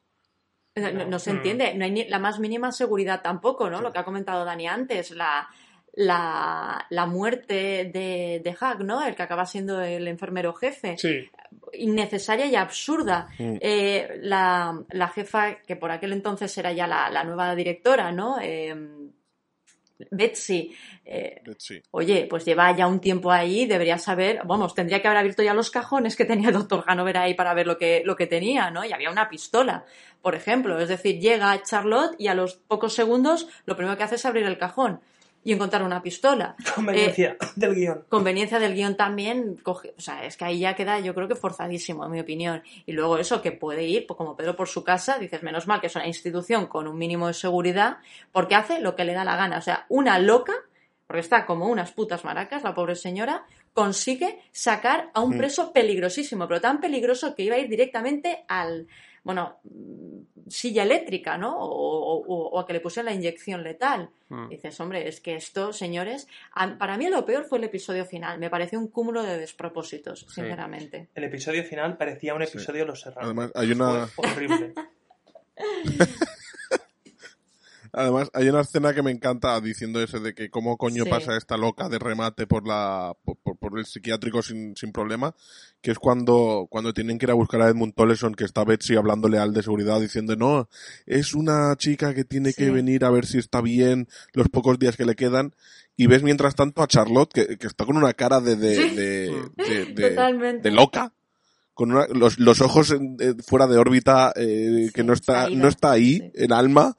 No, no- no se Mm. entiende, no hay ni la más mínima seguridad tampoco, ¿no? Lo que ha comentado Dani antes, la, la, la muerte de, de Hack, ¿no? El que acaba siendo el enfermero jefe. Sí. Innecesaria y absurda. Mm. Eh, la, la jefa, que por aquel entonces era ya la, la nueva directora, ¿no? Eh, Betsy. eh, Sí. Oye, pues lleva ya un tiempo ahí, debería saber, vamos, tendría que haber abierto ya los cajones que tenía el doctor Hanover ahí para ver lo que, lo que tenía, ¿no? Y había una pistola, por ejemplo. Es decir, llega Charlotte y a los pocos segundos lo primero que hace es abrir el cajón y encontrar una pistola. Conveniencia del guion. Conveniencia del guion también, coge- o sea, es que ahí ya queda, yo creo que forzadísimo, en mi opinión. Y luego eso, que puede ir, pues como Pedro por su casa, dices, menos mal que es una institución con un mínimo de seguridad, porque hace lo que le da la gana. O sea, una loca, porque está como unas putas maracas, la pobre señora, consigue sacar a un Mm. preso peligrosísimo, pero tan peligroso que iba a ir directamente al, bueno, mm, silla eléctrica, ¿no? O, o- o a que le pusieran la inyección letal. Mm. Dices, hombre, es que esto, señores, a- para mí lo peor fue el episodio final. Me pareció un cúmulo de despropósitos, sinceramente. El episodio final parecía un episodio de Los Serranos. Además, hay una, Fue horrible. además, hay una escena que me encanta diciendo ese de que cómo coño Sí. pasa esta loca de remate por la, por, por- por el psiquiátrico sin, sin problema, que es cuando, cuando tienen que ir a buscar a Edmund Toleson, que está Betsy hablándole al de seguridad diciendo, no, es una chica que tiene que venir a ver si está bien los pocos días que le quedan, y ves mientras tanto a Charlotte, que, que está con una cara de, de, Sí. de, de- de- loca, con una- los, los ojos en- eh, fuera de órbita, eh, que no está, caída. no está ahí, Sí. el alma,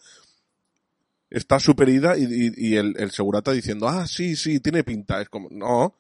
está súper ida y, y- y el, el segurata diciendo, ah, sí, sí, tiene pinta. Es como, no, o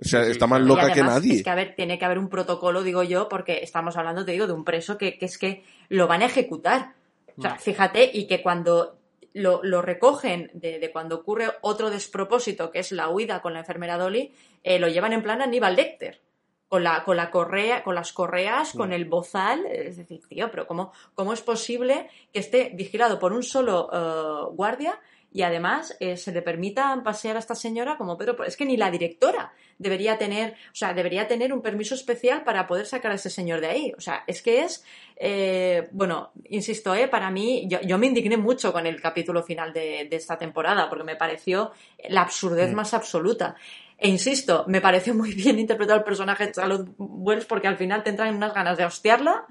sea, está más loca que nadie. Es que, a ver, tiene que haber un protocolo, digo yo, porque estamos hablando, te digo, de un preso que, que es que lo van a ejecutar. O sea, Mm. fíjate, y que cuando lo, lo recogen de, de cuando ocurre otro despropósito, que es la huida con la enfermera Dolly, eh, lo llevan en plan Aníbal Lecter. Con la, con la correa, con las correas, con el bozal, es decir, tío, pero ¿cómo, cómo es posible que esté vigilado por un solo eh, guardia y además eh, se le permita pasear a esta señora como Pedro? Es que ni la directora debería tener, o sea, debería tener un permiso especial para poder sacar a ese señor de ahí. O sea, es que es, eh, bueno, insisto, eh, para mí, yo, yo me indigné mucho con el capítulo final de, de esta temporada porque me pareció la absurdez Mm. más absoluta. E insisto, me pareció muy bien interpretado el personaje de Charlotte Wells porque al final te entran unas ganas de hostiarla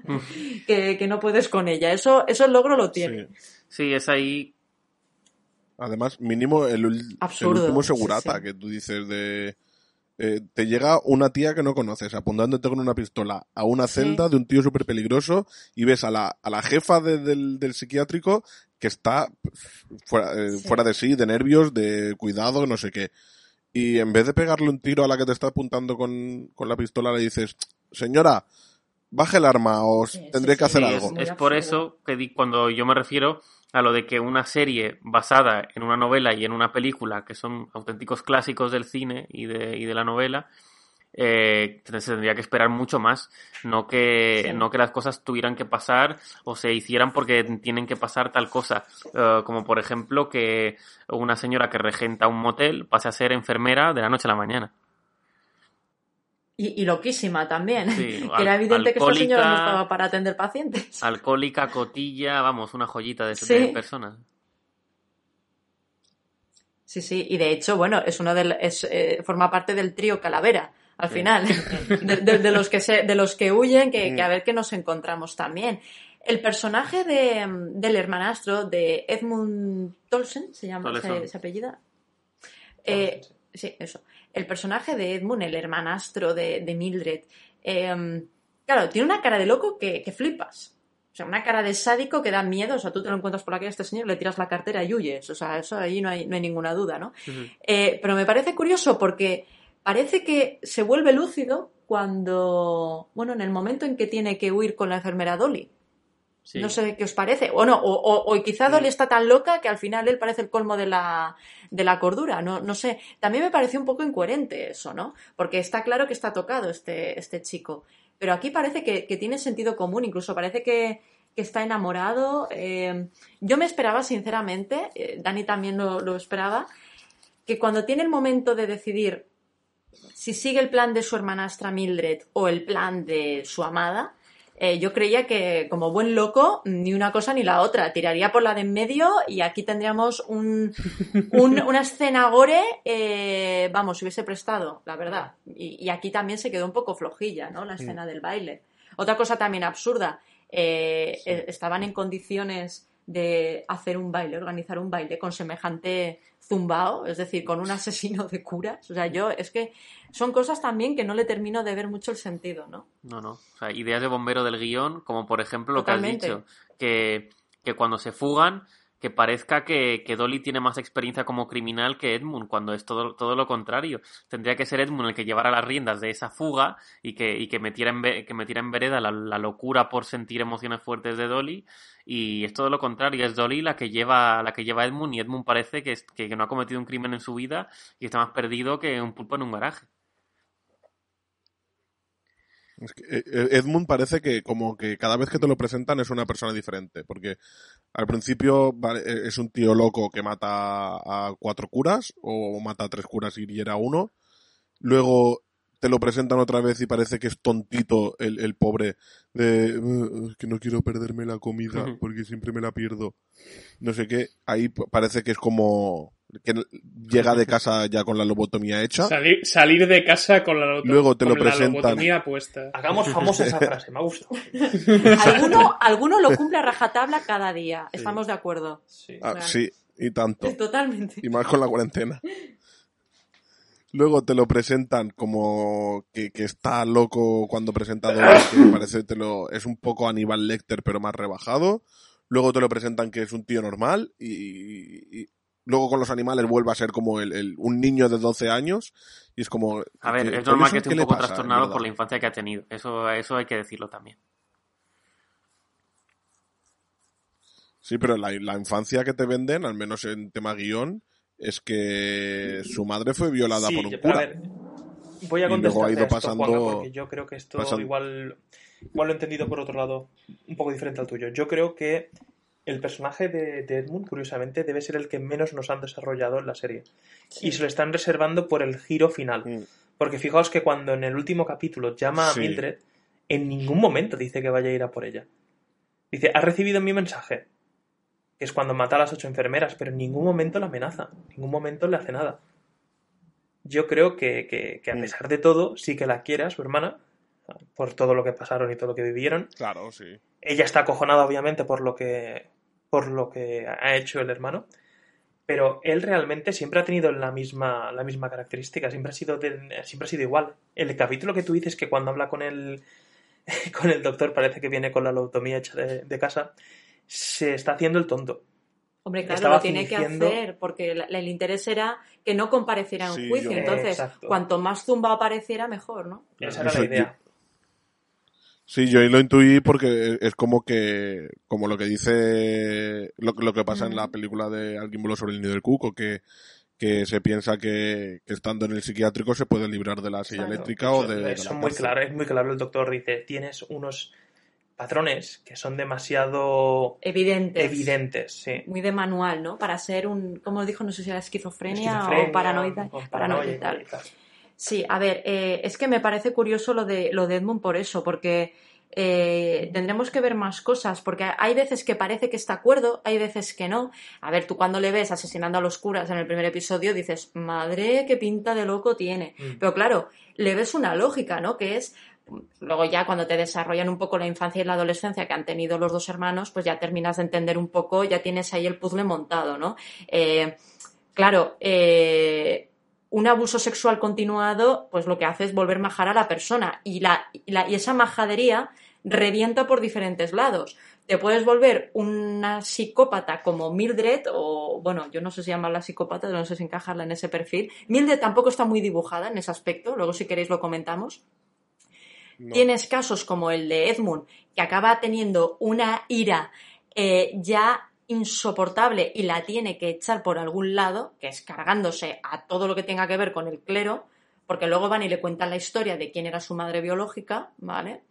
que, que no puedes con ella. Eso, eso el logro lo tiene. Sí. Sí, es ahí. Además, mínimo el, el último segurata sí. que tú dices de... eh, te llega una tía que no conoces apuntándote con una pistola a una Sí. celda de un tío súper peligroso y ves a la, a la jefa de- del, del psiquiátrico que está fuera, eh, Sí. fuera de sí, de nervios, de cuidado, no sé qué. Y en vez de pegarle un tiro a la que te está apuntando con, con la pistola, le dices, señora, baje el arma o Sí, sí, tendré que sí, hacer Sí, algo. es, por eso que di- cuando yo me refiero a lo de que una serie basada en una novela y en una película, que son auténticos clásicos del cine y de, y de la novela, eh, se tendría que esperar mucho más. No que, Sí. no que las cosas tuvieran que pasar o se hicieran porque tienen que pasar tal cosa. Eh, como por ejemplo que una señora que regenta un motel pase a ser enfermera de la noche a la mañana. Y, y loquísima también. Sí, que era evidente que esta señora no estaba para atender pacientes. Alcohólica, cotilla, vamos, una joyita de, Sí. de personas. Sí, sí, y de hecho, bueno, es uno del, es, eh, forma parte del trío Calavera, al final, de, de- de los que se, de los que huyen, que, que a ver qué nos encontramos también. El personaje de, del hermanastro de Edmund Tolson, se llama, se, se apellida. Eh, sí, eso. El personaje de Edmund, el hermanastro de, de Mildred, eh, claro, tiene una cara de loco que, que flipas. O sea, una cara de sádico que da miedo. O sea, tú te lo encuentras por aquí a este señor, le tiras la cartera y huyes. O sea, eso ahí no hay, no hay ninguna duda, ¿no? Eh, pero me parece curioso porque parece que se vuelve lúcido cuando, bueno, en el momento en que tiene que huir con la enfermera Dolly. Sí. No sé qué os parece. O no, o, o- o quizá Dolly está tan loca que al final él parece el colmo de la, de la cordura. No, no sé. También me pareció un poco incoherente eso, ¿no? Porque está claro que está tocado este, este chico. Pero aquí parece que, que tiene sentido común, incluso parece que, que está enamorado. Eh, yo me esperaba, sinceramente, eh, Dani también lo, lo esperaba, que cuando tiene el momento de decidir si sigue el plan de su hermanastra Mildred o el plan de su amada, eh, yo creía que como buen loco, ni una cosa ni la otra. Tiraría por la de en medio y aquí tendríamos un, un- una escena gore, eh, vamos, si hubiese prestado, la verdad. Y, y aquí también se quedó un poco flojilla, ¿no? La escena del baile. Otra cosa también absurda, eh, eh, estaban en condiciones de hacer un baile, organizar un baile con semejante zumbao, es decir, con un asesino de curas. O sea, yo es que son cosas también que no le termino de ver mucho el sentido, ¿no? No, no. O sea, ideas de bombero del guion, como por ejemplo lo que has dicho, que, que cuando se fugan, que parezca que, que Dolly tiene más experiencia como criminal que Edmund, cuando es todo, todo lo contrario. Tendría que ser Edmund el que llevara las riendas de esa fuga y que, y que, metiera, en, que metiera en vereda la, locura por sentir emociones fuertes de Dolly. Y es todo lo contrario, es Dolly la que lleva, la que lleva a Edmund y Edmund parece que, es- que no ha cometido un crimen en su vida y está más perdido que un pulpo en un garaje. Es que, eh, eh, Edmund parece que como que cada vez que te lo presentan es una persona diferente, porque al principio eh, es un tío loco que mata a cuatro curas o mata a tres curas y hiera a uno, luego te lo presentan otra vez y parece que es tontito el, el pobre de "Uh, es que no quiero perderme la comida porque siempre me la pierdo. No sé qué, ahí parece que es como que llega de casa ya con la lobotomía hecha. Salir, salir de casa con la, loto- Luego te lo la presentan. lobotomía puesta. Hagamos famosa esa frase, me ha gustado. Alguno, alguno lo cumple a rajatabla cada día, estamos de acuerdo. Sí. Ah, Claro. sí, y tanto. Totalmente. Y más con la cuarentena. Luego te lo presentan como que, que está loco cuando presentado, que me parece te lo, es un poco Aníbal Lecter pero más rebajado. Luego te lo presentan que es un tío normal y, y luego con los animales vuelve a ser como el, el- un niño de 12 años y es como... A ver, ¿qué- es normal que esté un poco pasa, trastornado por la infancia que ha tenido. Eso, eso hay que decirlo también. Sí, pero la, la infancia que te venden, al menos en tema guion, es que su madre fue violada Sí, por un pero a cura. ver, voy a contestar ha ido esto, pasando- Juanma, porque yo creo que esto pasan- igual, igual lo he entendido por otro lado, un poco diferente al tuyo. Yo creo que el personaje de, de Edmund, curiosamente, debe ser el que menos nos han desarrollado en la serie. Y se lo están reservando por el giro final. Mm. Porque fijaos que cuando en el último capítulo llama Sí. a Mildred, en ningún momento dice que vaya a ir a por ella. Dice, has recibido mi mensaje. Que es cuando mata a las ocho enfermeras, pero en ningún momento la amenaza. En ningún momento le hace nada. Yo creo que, que- que a Mm. pesar de todo, sí que la quiere a su hermana, por todo lo que pasaron y todo lo que vivieron. Claro, sí. Ella está acojonada, obviamente, por lo que, por lo que ha hecho el hermano. Pero él realmente siempre ha tenido la misma, la misma característica, siempre ha sido de- siempre ha sido igual. El capítulo que tú dices que cuando habla con el, con el doctor parece que viene con la lobotomía hecha de, de casa, se está haciendo el tonto. Hombre, claro, Estaba lo tiene fingiendo- que hacer, porque el interés era que no compareciera en Sí, juicio. yo- Entonces, Exacto. cuanto más zumba apareciera, mejor, ¿no? Esa era la idea. Sí, yo ahí lo intuí porque es como que, como lo que dice, lo, lo que pasa en la película de Alguien voló sobre el nido del cuco, que, que se piensa que, que estando en el psiquiátrico se puede librar de la silla Claro. eléctrica o Eso- de, de eso la muy claro, es muy claro. El doctor dice, tienes unos patrones que son demasiado Evidentes. evidentes. Sí. Muy de manual, ¿no? Para ser un, como dijo, no sé si era esquizofrenia, Esquizofrenia, o paranoia, con paranoia y tal. y tal. Sí, a ver, eh, es que me parece curioso lo de, lo de Edmund por eso, porque eh, tendremos que ver más cosas, porque hay veces que parece que está acuerdo, hay veces que no. A ver, tú cuando le ves asesinando a los curas en el primer episodio dices, madre, qué pinta de loco tiene. Mm. Pero claro, le ves una lógica, ¿no? Que es, luego ya cuando te desarrollan un poco la infancia y la adolescencia que han tenido los dos hermanos, pues ya terminas de entender un poco, ya tienes ahí el puzzle montado, ¿no? Eh, claro, eh, un abuso sexual continuado, pues lo que hace es volver majar a la persona y, la, y, la- y esa majadería revienta por diferentes lados. Te puedes volver una psicópata como Mildred, o bueno, yo no sé si llamarla psicópata, no sé si encajarla en ese perfil. Mildred tampoco está muy dibujada en ese aspecto, luego si queréis lo comentamos. No. Tienes casos como el de Edmund, que acaba teniendo una ira eh, ya insoportable y la tiene que echar por algún lado, que es cargándose a todo lo que tenga que ver con el clero, porque luego van y le cuentan la historia de quién era su madre biológica, ¿vale?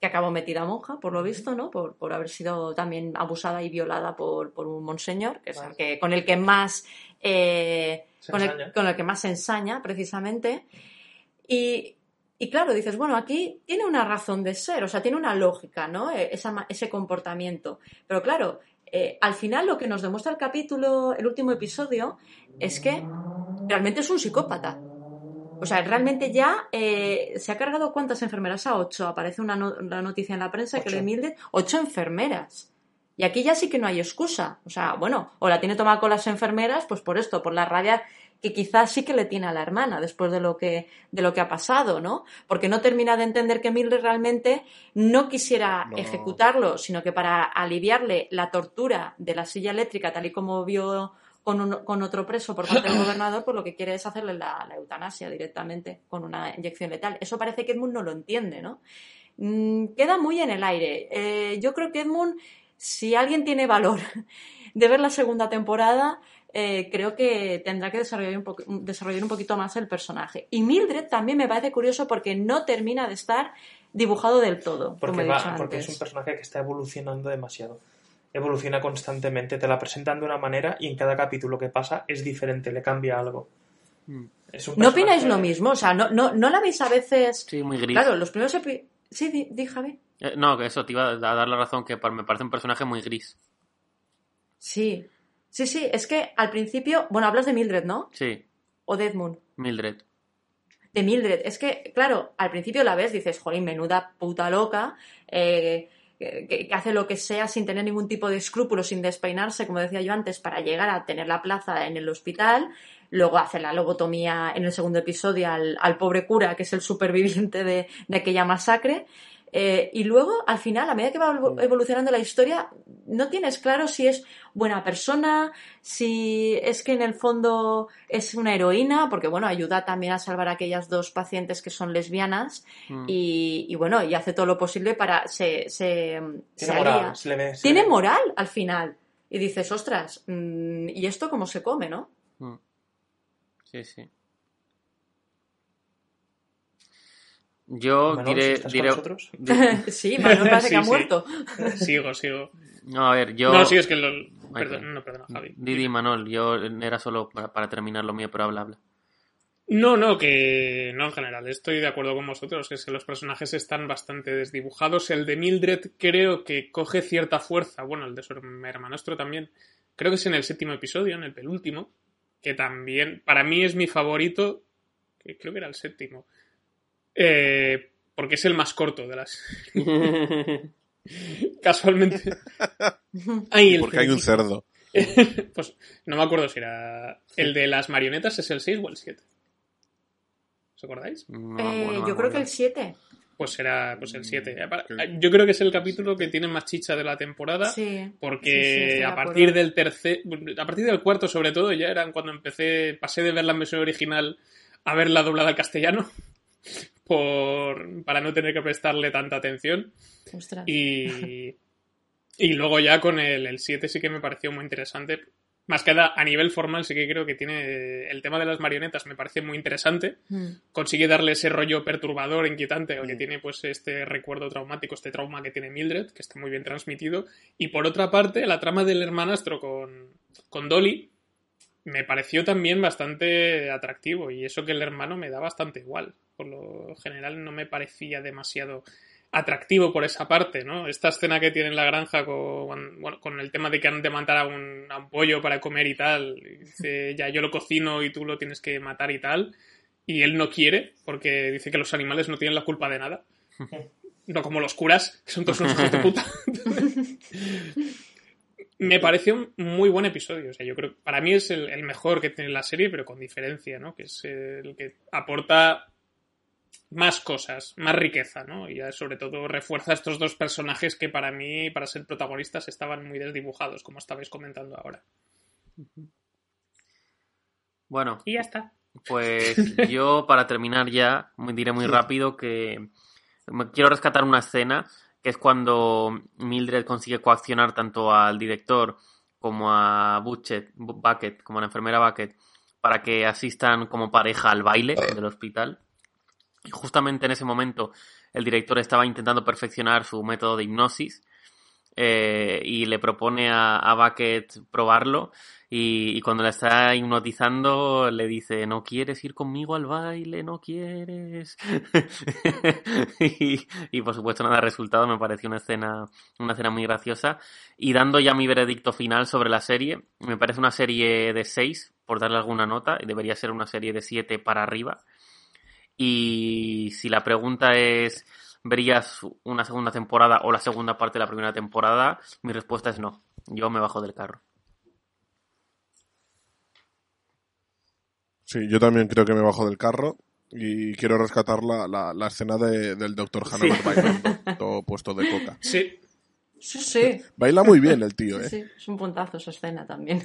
Que acabó metida monja, por lo visto, ¿no? Por, por haber sido también abusada y violada por, por un monseñor, que es el que, con el que más eh, con el, ensaña. con el que más se ensaña, precisamente. Y y claro, dices, bueno, aquí tiene una razón de ser, o sea, tiene una lógica, ¿no? Esa ma- ese comportamiento. Pero claro, eh, al final lo que nos demuestra el capítulo, el último episodio, es que realmente es un psicópata. O sea, realmente ya eh, se ha cargado cuántas enfermeras a ocho. Aparece una, no- una noticia en la prensa que le Mildred, ocho enfermeras. Y aquí ya sí que no hay excusa. O sea, bueno, o la tiene tomada con las enfermeras, pues por esto, por la rabia que quizás sí que le tiene a la hermana después de lo que, de lo que ha pasado, ¿no? Porque no termina de entender que Mildred realmente no quisiera No. ejecutarlo, sino que para aliviarle la tortura de la silla eléctrica, tal y como vio con, un- con otro preso por parte del gobernador, pues lo que quiere es hacerle la, la eutanasia directamente con una inyección letal. Eso parece que Edmund no lo entiende, ¿no? Mm, queda muy en el aire. Eh, yo creo que Edmund, si alguien tiene valor de ver la segunda temporada, eh, creo que tendrá que desarrollar un, poco- desarrollar un poquito más el personaje. Y Mildred también me parece curioso porque no termina de estar dibujado del todo, Porque, como he va- dicho porque antes. es un personaje que está evolucionando demasiado. Evoluciona constantemente, te la presentan de una manera y en cada capítulo que pasa es diferente, le cambia algo. Mm. Es un ¿No opináis lo mismo? O sea, ¿no, no, no la veis a veces...? Sí, muy gris. Claro, los primeros epi- Sí, di, di, Javi. Eh, no, que eso, te iba a dar la razón, que me parece un personaje muy gris. Sí. Sí, sí, es que al principio... Bueno, hablas de Mildred, ¿no? Sí, O de Edmund. Mildred. de Mildred. Es que, claro, al principio la ves, dices, jolín, menuda puta loca, eh, que, que hace lo que sea sin tener ningún tipo de escrúpulos, sin despeinarse, como decía yo antes, para llegar a tener la plaza en el hospital. Luego hace la lobotomía en el segundo episodio al, al pobre cura, que es el superviviente de, de aquella masacre. Eh, y luego, al final, a medida que va evolu- evolucionando la historia, no tienes claro si es buena persona, si es que en el fondo es una heroína, porque bueno, ayuda también a salvar a aquellas dos pacientes que son lesbianas Mm. y, y, bueno, y hace todo lo posible para se, se, se Tiene moral, se le ve- se Tiene le ve. moral al final. Y dices, ostras, mm, ¿y esto cómo se come, no? Mm. Sí, sí. Yo diré... ¿sí estás con diré nosotros? di- sí, Manuel parece Sí, que ha sí. muerto. Sigo, sigo. No, a ver, yo... No, sí, es que lo... Ay, Perdón, no, perdona, Javi. Didi Manol, yo era solo para, para terminar lo mío, pero habla, habla. No, no, que no en general. Estoy de acuerdo con vosotros, que es que los personajes están bastante desdibujados. El de Mildred creo que coge cierta fuerza. Bueno, el de su hermanastro también. Creo que es en el séptimo episodio, en el penúltimo, que también para mí es mi favorito, que creo que era el séptimo, eh, porque es el más corto de las. Casualmente. Ay, el Porque hay un cerdo. pues no me acuerdo si era. El de las marionetas es el 6 o el 7. ¿Os acordáis? No Eh, yo creo que el 7. Pues era pues el 7. que- Yo creo que es el capítulo que tiene más chicha de la temporada. Sí. Sí, sí, Porque a partir del tercer. A partir del cuarto, sobre todo, ya eran cuando empecé. Pasé de ver la versión original a verla doblada al castellano. Por, para no tener que prestarle tanta atención. Ostras. Y, y luego ya con el, el 7 sí que me pareció muy interesante. Más que nada, a nivel formal sí que creo que tiene el tema de las marionetas me parece muy interesante. Mm. Consigue darle ese rollo perturbador, inquietante, o que tiene pues este recuerdo traumático, este trauma que tiene Mildred, que está muy bien transmitido. Y por otra parte, la trama del hermanastro con, con Dolly me pareció también bastante atractivo. Y eso que el hermano me da bastante igual. Por lo general no me parecía demasiado atractivo por esa parte, ¿no? Esta escena que tiene en la granja con, bueno, con el tema de que han de matar a un, a un pollo para comer y tal. Y dice, ya yo lo cocino y tú lo tienes que matar y tal. Y él no quiere, porque dice que los animales no tienen la culpa de nada. No como los curas, que son todos unos hijos de puta. Me pareció un muy buen episodio. O sea, yo creo que para mí es el, el mejor que tiene la serie, pero con diferencia, ¿no? Que es el que aporta más cosas, más riqueza, ¿no? Y ya sobre todo refuerza estos dos personajes que para mí, para ser protagonistas, estaban muy desdibujados, como estabais comentando ahora. Bueno, Y ya está. pues yo para terminar ya diré muy rápido que me quiero rescatar una escena que es cuando Mildred consigue coaccionar tanto al director como a Bucket, Bucket como a la enfermera Bucket para que asistan como pareja al baile del hospital. Justamente en ese momento el director estaba intentando perfeccionar su método de hipnosis eh, y le propone a, Bucket probarlo y, cuando la está hipnotizando le dice no quieres ir conmigo al baile, no quieres y, por supuesto nada resultado me pareció una escena una escena muy graciosa. Y dando ya mi veredicto final sobre la serie me parece una serie de 6 por darle alguna nota debería ser una serie de 7 para arriba y si la pregunta es ¿verías una segunda temporada o la segunda parte de la primera temporada? Mi respuesta es no. Yo me bajo del carro. Sí, yo también creo que me bajo del carro y quiero rescatar la, la, la escena de, del Dr. Hanover Sí. bailando, todo puesto de coca. Sí. Sí, sí. Baila muy bien el tío, Sí, ¿eh? sí, es un puntazo esa escena también.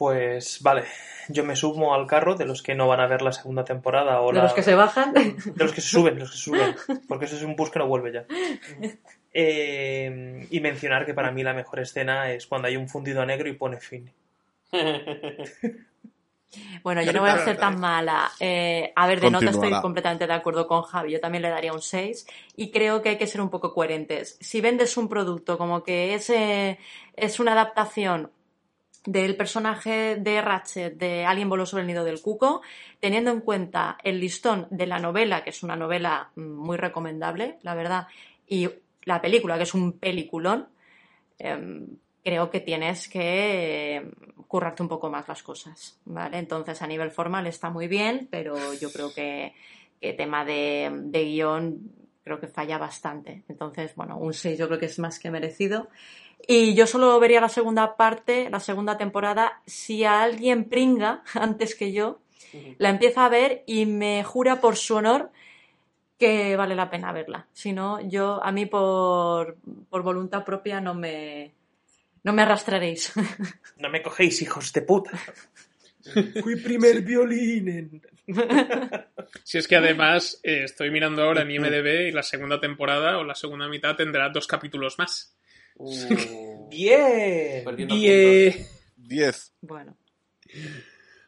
Pues vale, yo me sumo al carro de los que no van a ver la segunda temporada o De la... los que se bajan. De los que se suben, los que se suben. Porque eso es un bus que no vuelve ya. Eh, y mencionar que para mí la mejor escena es cuando hay un fundido negro y pone fin. Bueno, yo no voy a ser tan mala. Eh, a ver, de nota estoy completamente de acuerdo con Javi. Yo también le daría un 6 y creo que hay que ser un poco coherentes. Si vendes un producto como que es, eh, es una adaptación del personaje de Ratchet de Alguien voló sobre el nido del cuco, teniendo en cuenta el listón de la novela, que es una novela mm, muy recomendable, la verdad, y la película, que es un peliculón, em, creo que tienes que eh, currarte un poco más las cosas, ¿vale? Entonces, a nivel formal está muy bien, pero yo creo que, que tema de, de guion creo que falla bastante. Entonces, bueno, un 6 yo creo que es más que merecido. Y yo solo vería la segunda parte, la segunda temporada, si a alguien pringa antes que yo, la empieza a ver y me jura por su honor que vale la pena verla. Si no, yo, a mí por, por voluntad propia no me, no me arrastraréis. No me cogéis, hijos de puta. Fui primer violín. en- Si es que además eh, estoy mirando ahora en IMDB y la segunda temporada o la segunda mitad tendrá dos capítulos más. Bien. Bien. 10. bueno,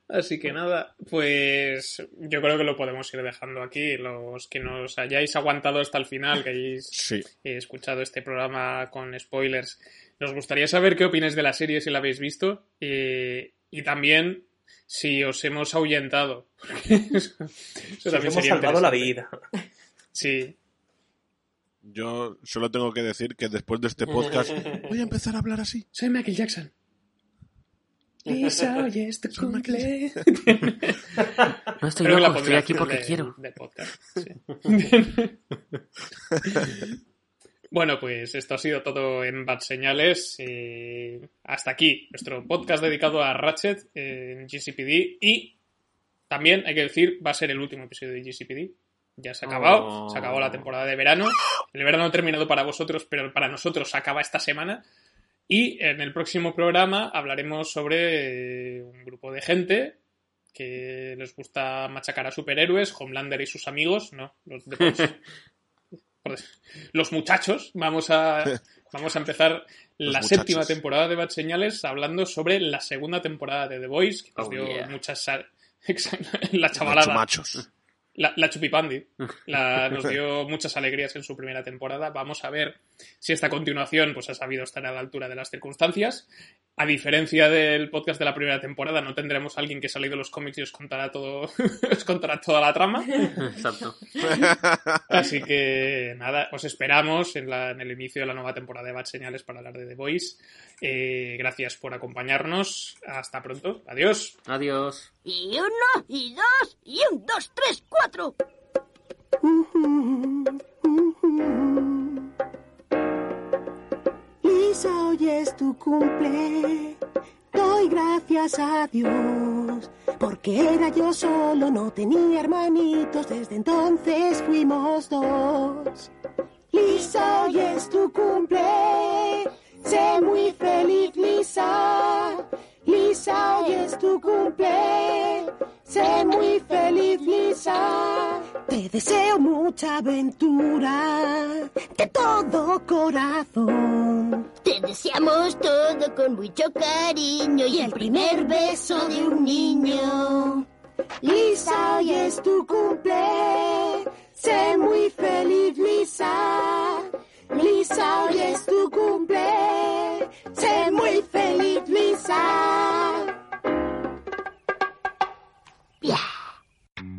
Así que nada, pues yo creo que lo podemos ir dejando aquí. Los que nos hayáis aguantado hasta el final, que hayáis Sí. eh, escuchado este programa con spoilers, nos gustaría saber qué opináis de la serie si la habéis visto eh, y también si os hemos ahuyentado. Eso Os también hemos sería salvado la vida. Sí, Yo solo tengo que decir que después de este podcast voy a empezar a hablar así. soy Michael Jackson. Lisa, hoy es tu cumple. No estoy loco, estoy aquí porque de- quiero. del podcast, sí. bueno, pues esto ha sido todo en Bad Señales. eh, hasta aquí nuestro podcast dedicado a Ratchet en GCPD. Y también, hay que decir, va a ser el último episodio de GCPD. Ya se ha acabado, Oh. se acabó la temporada de verano. El verano ha terminado para vosotros, pero para nosotros se acaba esta semana. Y en el próximo programa hablaremos sobre eh, un grupo de gente que les gusta machacar a superhéroes, Homelander y sus amigos, no, los de los muchachos. Vamos a, vamos a empezar la muchachos. séptima temporada de Bad Señales hablando sobre la segunda temporada de The Voice, que nos Oh, dio yeah. muchas... la Los chavalada. machos. La, la Chupipandi la, nos dio muchas alegrías en su primera temporada. Vamos a ver si esta continuación pues, ha sabido estar a la altura de las circunstancias. A diferencia del podcast de la primera temporada, no tendremos a alguien que se ha leído los cómics y os contará todo, os contará toda la trama. Exacto. Así que nada, os esperamos en, la- en el inicio de la nueva temporada de Bad Señales para hablar de The Voice. Eh, gracias por acompañarnos. Hasta pronto. Adiós. Adiós. Y uno, y dos, y un, dos, tres, cuatro. Lisa, hoy es tu cumple. Doy gracias a Dios. Porque era yo solo, no tenía hermanitos. Desde entonces fuimos dos. Lisa, hoy es tu cumple. Sé muy feliz, Lisa. Lisa, hoy es tu cumple. Sé muy feliz, Lisa. Te deseo mucha aventura. De todo corazón. Te deseamos todo con mucho cariño y el primer beso de un niño. Lisa, hoy es tu cumple. Sé muy feliz, Lisa. Lisa, hoy es tu cumple. Sé muy feliz, Luisa.